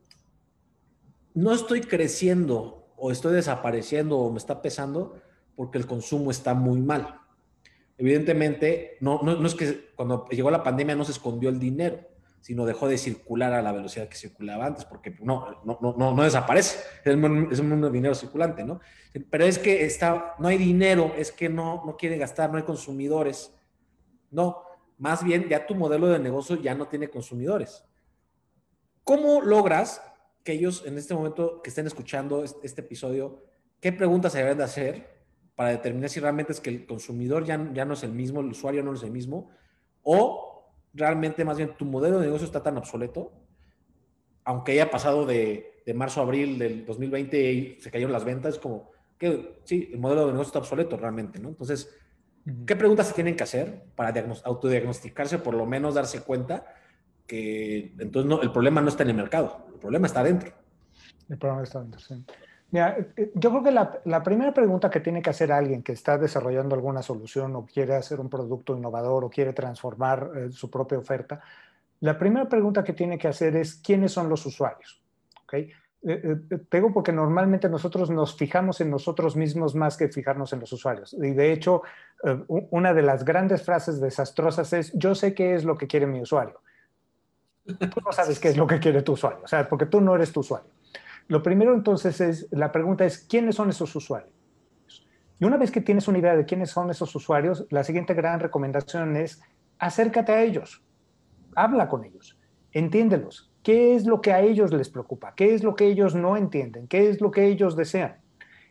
no estoy creciendo o estoy desapareciendo o me está pesando porque el consumo está muy mal. Evidentemente, no, no, no es que cuando llegó la pandemia no se escondió el dinero sino dejó de circular a la velocidad que circulaba antes, porque no, no, no, no desaparece, es un, es de dinero circulante, ¿no? Pero es que está, no hay dinero, es que no, no quiere gastar, no hay consumidores. No, más bien ya tu modelo de negocio ya no tiene consumidores. ¿Cómo logras que ellos en este momento que estén escuchando este, episodio, qué preguntas se deben de hacer para determinar si realmente es que el consumidor ya, ya no es el mismo, el usuario no es el mismo, o realmente más bien tu modelo de negocio está tan obsoleto, aunque haya pasado de, de marzo a abril del 2020 y se cayeron las ventas, como que sí, el modelo de negocio está obsoleto realmente, ¿no? Entonces, ¿qué preguntas se tienen que hacer para autodiagnosticarse, por lo menos darse cuenta que entonces no, el problema no está en el mercado, el problema está dentro? El problema está dentro, sí. Mira, eh, yo creo que la, la, primera pregunta que tiene que hacer alguien que está desarrollando alguna solución o quiere hacer un producto innovador o quiere transformar eh, su propia oferta, la primera pregunta que tiene que hacer es quiénes son los usuarios. ¿okay? Eh, tengo porque normalmente nosotros nos fijamos en nosotros mismos más que fijarnos en los usuarios. Y de hecho, una de las grandes frases desastrosas es, yo sé qué es lo que quiere mi usuario. Tú no sabes qué es lo que quiere tu usuario, o sea, porque tú no eres tu usuario. Lo primero entonces es, la pregunta es, ¿quiénes son esos usuarios? Y una vez que tienes una idea de quiénes son esos usuarios, la siguiente gran recomendación es, acércate a ellos, habla con ellos, entiéndelos, qué es lo que a ellos les preocupa, qué es lo que ellos no entienden, qué es lo que ellos desean.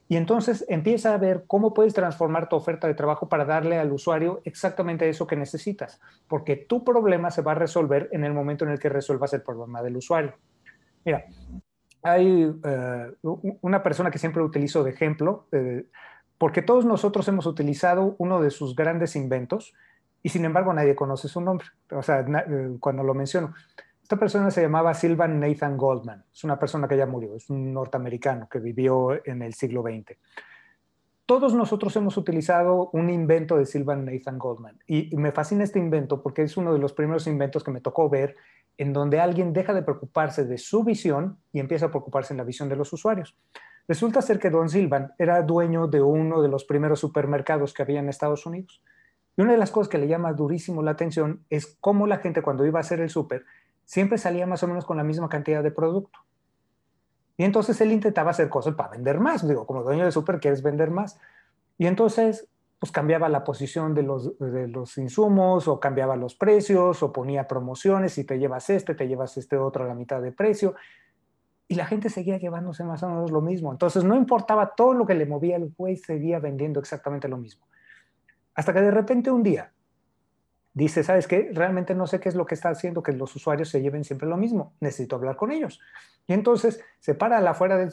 Y entonces empieza a ver cómo puedes transformar tu oferta de trabajo para darle al usuario exactamente eso que necesitas, porque tu problema se va a resolver en el momento en el que resuelvas el problema del usuario. Mira, hay eh, una persona que siempre utilizo de ejemplo, eh, porque todos nosotros hemos utilizado uno de sus grandes inventos y sin embargo nadie conoce su nombre, o sea, eh, cuando lo menciono. Esta persona se llamaba Sylvan Nathan Goldman, es una persona que ya murió, es un norteamericano que vivió en el siglo XX. Todos nosotros hemos utilizado un invento de Sylvan Nathan Goldman y me fascina este invento porque es uno de los primeros inventos que me tocó ver en donde alguien deja de preocuparse de su visión y empieza a preocuparse en la visión de los usuarios. Resulta ser que Don Silvan era dueño de uno de los primeros supermercados que había en Estados Unidos. Y una de las cosas que le llama durísimo la atención es cómo la gente cuando iba a hacer el súper siempre salía más o menos con la misma cantidad de producto. Y entonces él intentaba hacer cosas para vender más. Digo, como dueño de súper quieres vender más. Y entonces pues cambiaba la posición de los, de los insumos o cambiaba los precios o ponía promociones, y te llevas este, te llevas este otro a la mitad de precio. Y la gente seguía llevándose más o menos lo mismo. Entonces no importaba todo lo que le movía el güey, seguía vendiendo exactamente lo mismo. Hasta que de repente un día dice, ¿sabes qué? Realmente no sé qué es lo que está haciendo que los usuarios se lleven siempre lo mismo. Necesito hablar con ellos. Y entonces se para a, la afuera de,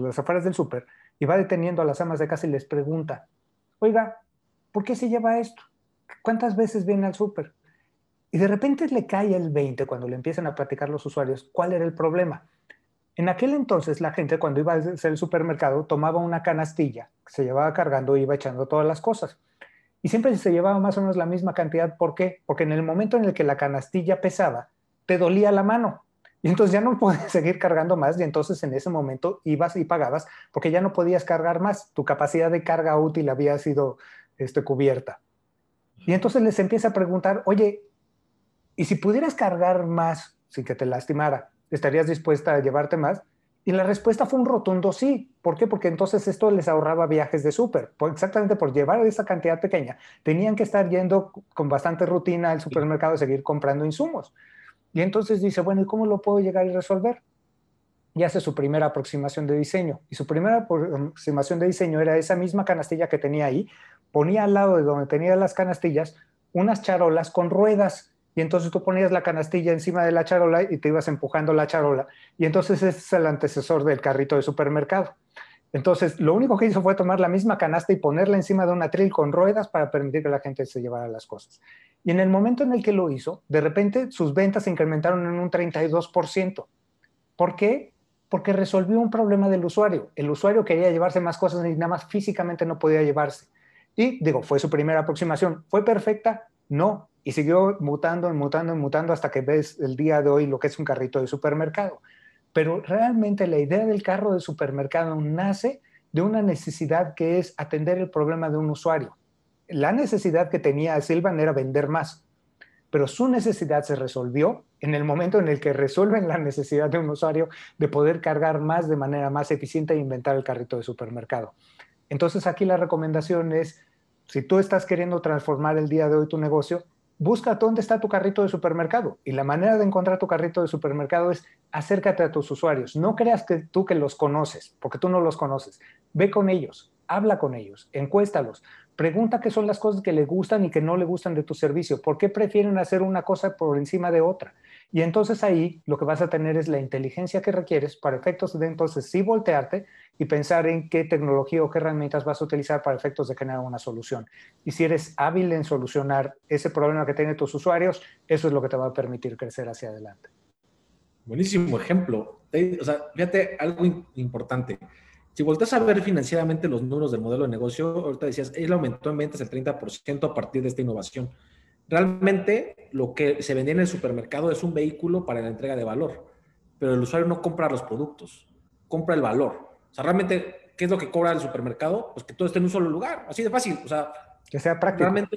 las afueras del súper y va deteniendo a las amas de casa y les pregunta, oiga, ¿por qué se lleva esto? ¿Cuántas veces viene al súper? Y de repente le cae el 20 cuando le empiezan a platicar los usuarios cuál era el problema. En aquel entonces la gente cuando iba a hacer el supermercado tomaba una canastilla, se llevaba cargando e iba echando todas las cosas. Y siempre se llevaba más o menos la misma cantidad. ¿Por qué? Porque en el momento en el que la canastilla pesaba, te dolía la mano. Y entonces ya no podías seguir cargando más y entonces en ese momento ibas y pagabas porque ya no podías cargar más. Tu capacidad de carga útil había sido este, cubierta. Y entonces les empieza a preguntar, oye, ¿y si pudieras cargar más sin que te lastimara, estarías dispuesta a llevarte más? Y la respuesta fue un rotundo sí. ¿Por qué? Porque entonces esto les ahorraba viajes de súper. Exactamente por llevar esa cantidad pequeña. Tenían que estar yendo con bastante rutina al supermercado y seguir comprando insumos. Y entonces dice, bueno, ¿y cómo lo puedo llegar y resolver? Y hace su primera aproximación de diseño. Y su primera aproximación de diseño era esa misma canastilla que tenía ahí. Ponía al lado de donde tenía las canastillas unas charolas con ruedas y entonces tú ponías la canastilla encima de la charola y te ibas empujando la charola. Y entonces ese es el antecesor del carrito de supermercado. Entonces, lo único que hizo fue tomar la misma canasta y ponerla encima de un atril con ruedas para permitir que la gente se llevara las cosas. Y en el momento en el que lo hizo, de repente sus ventas se incrementaron en un 32%. ¿Por qué? Porque resolvió un problema del usuario. El usuario quería llevarse más cosas y nada más físicamente no podía llevarse. Y digo, fue su primera aproximación. ¿Fue perfecta? No, y siguió mutando, mutando, mutando hasta que ves el día de hoy lo que es un carrito de supermercado. Pero realmente la idea del carro de supermercado nace de una necesidad que es atender el problema de un usuario. La necesidad que tenía Silvan era vender más, pero su necesidad se resolvió en el momento en el que resuelven la necesidad de un usuario de poder cargar más de manera más eficiente e inventar el carrito de supermercado. Entonces aquí la recomendación es, si tú estás queriendo transformar el día de hoy tu negocio, busca dónde está tu carrito de supermercado. Y la manera de encontrar tu carrito de supermercado es acércate a tus usuarios. No creas que tú que los conoces, porque tú no los conoces. Ve con ellos, habla con ellos, encuéstalos, pregunta qué son las cosas que les gustan y que no le gustan de tu servicio. ¿Por qué prefieren hacer una cosa por encima de otra? Y entonces ahí lo que vas a tener es la inteligencia que requieres para efectos de entonces sí voltearte y pensar en qué tecnología o qué herramientas vas a utilizar para efectos de generar una solución. Y si eres hábil en solucionar ese problema que tienen tus usuarios, eso es lo que te va a permitir crecer hacia adelante. Buenísimo ejemplo. O sea, fíjate algo importante. Si volteas a ver financieramente los números del modelo de negocio, ahorita decías, él aumentó en ventas el 30% a partir de esta innovación. Realmente lo que se vendía en el supermercado es un vehículo para la entrega de valor, pero el usuario no compra los productos, compra el valor. O sea, realmente, ¿qué es lo que cobra el supermercado? Pues que todo esté en un solo lugar, así de fácil. O sea, que sea práctico. Realmente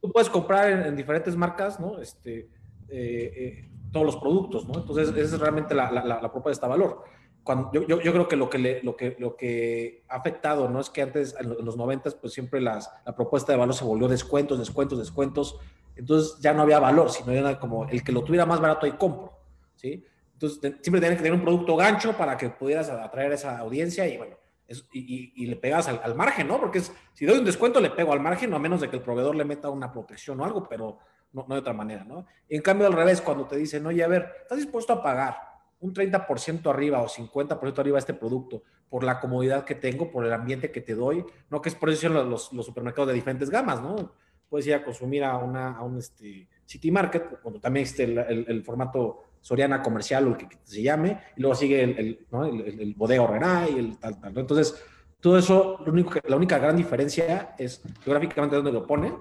tú puedes comprar en, diferentes marcas, ¿no? Este, eh, eh, todos los productos, ¿no? Entonces, esa es realmente la, la, la propuesta de valor yo, yo, yo, creo que lo que, lo, que lo que ha afectado, ¿no? Es que antes, en los 90, pues siempre las, la propuesta de valor se volvió descuentos, descuentos, descuentos. Entonces ya no había valor, sino era como el que lo tuviera más barato ahí compro, ¿sí? Entonces siempre tenías que tener un producto gancho para que pudieras atraer a esa audiencia y bueno, y, y, le pegas al, al, margen, ¿no? Porque es, si doy un descuento le pego al margen, no a menos de que el proveedor le meta una protección o algo, pero no, no de otra manera, ¿no? En cambio, al revés, cuando te dicen, oye, a ver, ¿estás dispuesto a pagar? Un 30% arriba o 50% arriba a este producto por la comodidad que tengo, por el ambiente que te doy, no que es por eso los, los, supermercados de diferentes gamas, ¿no? Puedes ir a consumir a, una, a un este, City Market, cuando también existe el, el, formato Soriana comercial o el que, se llame, y luego sigue el, el, ¿no? el, bodega y el tal, tal. ¿no? Entonces, todo eso, lo único que, la única gran diferencia es geográficamente dónde lo pone.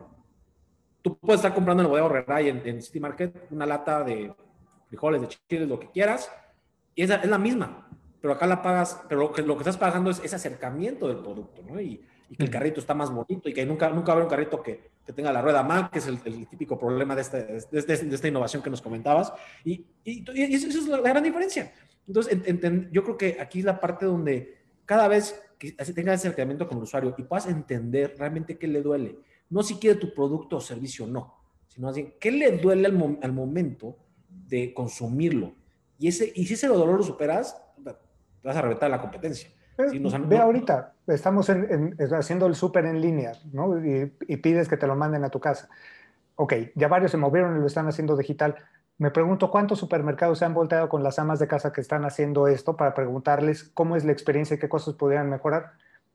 Tú puedes estar comprando en el bodega Horrera y en, en City Market una lata de frijoles, de chiles, lo que quieras, y esa es la misma, pero acá la pagas, pero lo que, lo que estás pagando es ese acercamiento del producto, ¿no? Y, que el carrito está más bonito y que nunca, nunca habrá un carrito que, que tenga la rueda mal, que es el, típico problema de, este, de, de, esta innovación que nos comentabas. Y, y, y eso, es la, gran diferencia. Entonces, yo creo que aquí es la parte donde cada vez que tengas ese acercamiento con el usuario y puedas entender realmente qué le duele, no si quiere tu producto o servicio, no, sino así, qué le duele al, al momento de consumirlo y, ese, y si ese dolor lo superas, vas a reventar la competencia. Eh, ve ahorita, estamos haciendo el súper en línea, ¿no? Y, pides que te lo manden a tu casa. ok, ya varios se movieron y lo están haciendo digital. Me pregunto cuántos supermercados se han volteado con las amas de casa que están haciendo esto para preguntarles cómo es la experiencia y qué cosas podrían mejorar.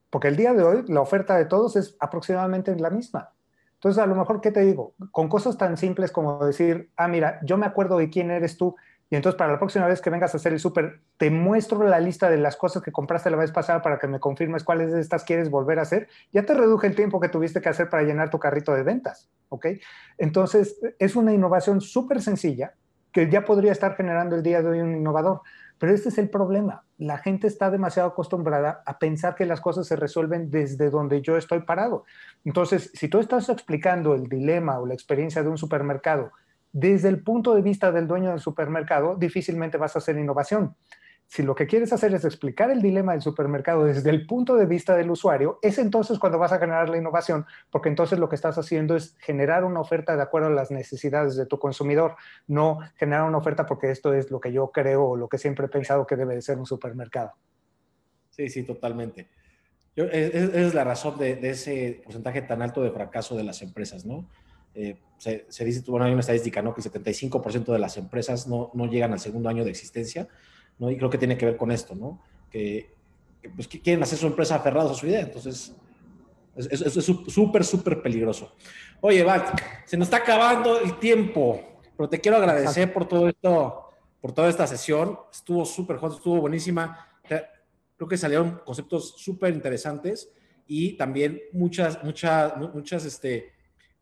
Porque el día de hoy la oferta de todos es aproximadamente la misma. Entonces, a lo mejor, ¿qué te digo? Con cosas tan simples como decir, ah, mira, yo me acuerdo de quién eres tú y entonces para la próxima vez que vengas a hacer el súper, te muestro la lista de las cosas que compraste la vez pasada para que me confirmes cuáles de estas quieres volver a hacer. Ya te reduje el tiempo que tuviste que hacer para llenar tu carrito de ventas, ¿ok? Entonces, es una innovación súper sencilla que ya podría estar generando el día de hoy un innovador. Pero este es el problema. La gente está demasiado acostumbrada a pensar que las cosas se resuelven desde donde yo estoy parado. Entonces, si tú estás explicando el dilema o la experiencia de un supermercado desde el punto de vista del dueño del supermercado, difícilmente vas a hacer innovación. Si lo que quieres hacer es explicar el dilema del supermercado desde el punto de vista del usuario, es entonces cuando vas a generar la innovación, porque entonces lo que estás haciendo es generar una oferta de acuerdo a las necesidades de tu consumidor, no generar una oferta porque esto es lo que yo creo o lo que siempre he pensado que debe de ser un supermercado. Sí, sí, totalmente. Esa es, la razón de, ese porcentaje tan alto de fracaso de las empresas, ¿no? Eh, se, dice, bueno, hay una estadística, ¿no? Que el 75% de las empresas no, no llegan al segundo año de existencia ¿no? Y creo que tiene que ver con esto, ¿no? Que, pues, quieren hacer su empresa aferrados a su idea, entonces es súper, súper peligroso. Oye, Val, se nos está acabando el tiempo, pero te quiero agradecer por todo esto, por toda esta sesión. Estuvo súper estuvo buenísima. Creo que salieron conceptos súper interesantes y también muchas, muchas, muchas, este,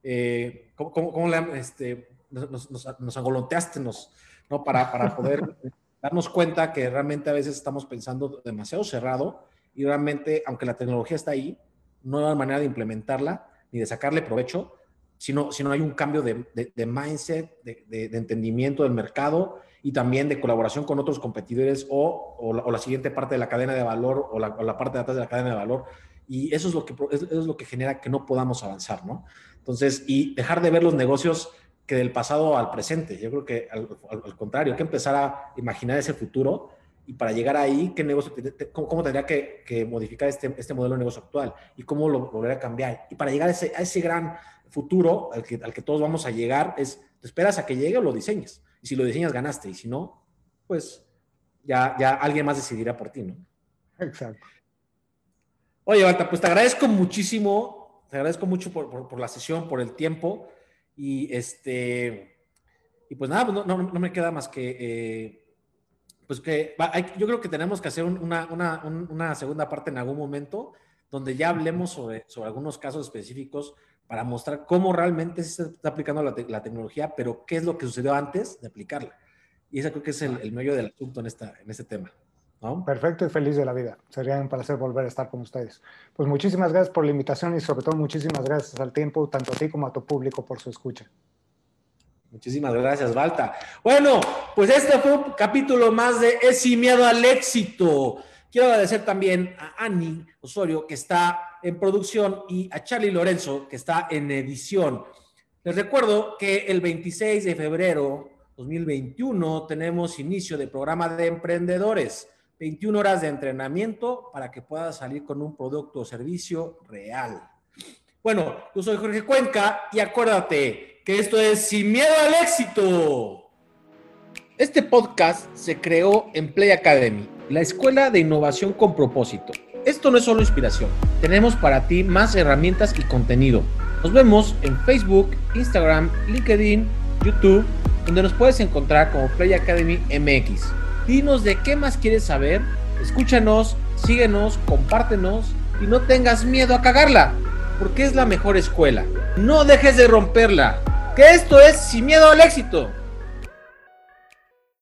eh, ¿cómo, este, nos, nos, agolonteaste, nos, ¿no? Para, para poder darnos cuenta que realmente a veces estamos pensando demasiado cerrado y realmente, aunque la tecnología está ahí, no hay manera de implementarla ni de sacarle provecho, sino, no hay un cambio de, mindset, de, entendimiento del mercado y también de colaboración con otros competidores o, la, siguiente parte de la cadena de valor o la, parte de atrás de la cadena de valor. Y eso es, lo que, eso es lo que genera que no podamos avanzar, ¿no? Entonces, y dejar de ver los negocios que del pasado al presente. Yo creo que al, contrario, hay que empezar a imaginar ese futuro y para llegar ahí, ¿qué negocio, cómo, tendría que, modificar este, este, modelo de negocio actual y cómo lo volver a cambiar? Y para llegar a ese, a ese gran futuro al que, al que todos vamos a llegar, es, esperas a que llegue o lo diseñes. Y si lo diseñas, ganaste. Y si no, pues ya, ya alguien más decidirá por ti, ¿no? Exacto. Oye, Balta, pues te agradezco muchísimo, te agradezco mucho por, por, la sesión, por el tiempo. Y este, y pues nada, pues no, no, me queda más que, eh, pues que yo creo que tenemos que hacer una, una, una, segunda parte en algún momento donde ya hablemos sobre, sobre algunos casos específicos para mostrar cómo realmente se está aplicando la, la, tecnología, pero qué es lo que sucedió antes de aplicarla. Y ese creo que es el, el medio del asunto en, esta, en este tema. Perfecto y feliz de la vida. Sería un placer volver a estar con ustedes. Pues muchísimas gracias por la invitación y sobre todo muchísimas gracias al tiempo, tanto a ti como a tu público por su escucha. Muchísimas gracias, Balta. Bueno, pues este fue un capítulo más de Es sin miedo al éxito. Quiero agradecer también a Annie Osorio, que está en producción, y a Charlie Lorenzo, que está en edición. Les recuerdo que el 26 de febrero 2021 tenemos inicio de programa de emprendedores. 21 horas de entrenamiento para que puedas salir con un producto o servicio real. Bueno, yo soy Jorge Cuenca y acuérdate que esto es Sin Miedo al Éxito. Este podcast se creó en Play Academy, la escuela de innovación con propósito. Esto no es solo inspiración, tenemos para ti más herramientas y contenido. Nos vemos en Facebook, Instagram, LinkedIn, YouTube, donde nos puedes encontrar como Play Academy MX. Dinos de qué más quieres saber, escúchanos, síguenos, compártenos y no tengas miedo a cagarla, porque es la mejor escuela. No dejes de romperla, que esto es sin miedo al éxito.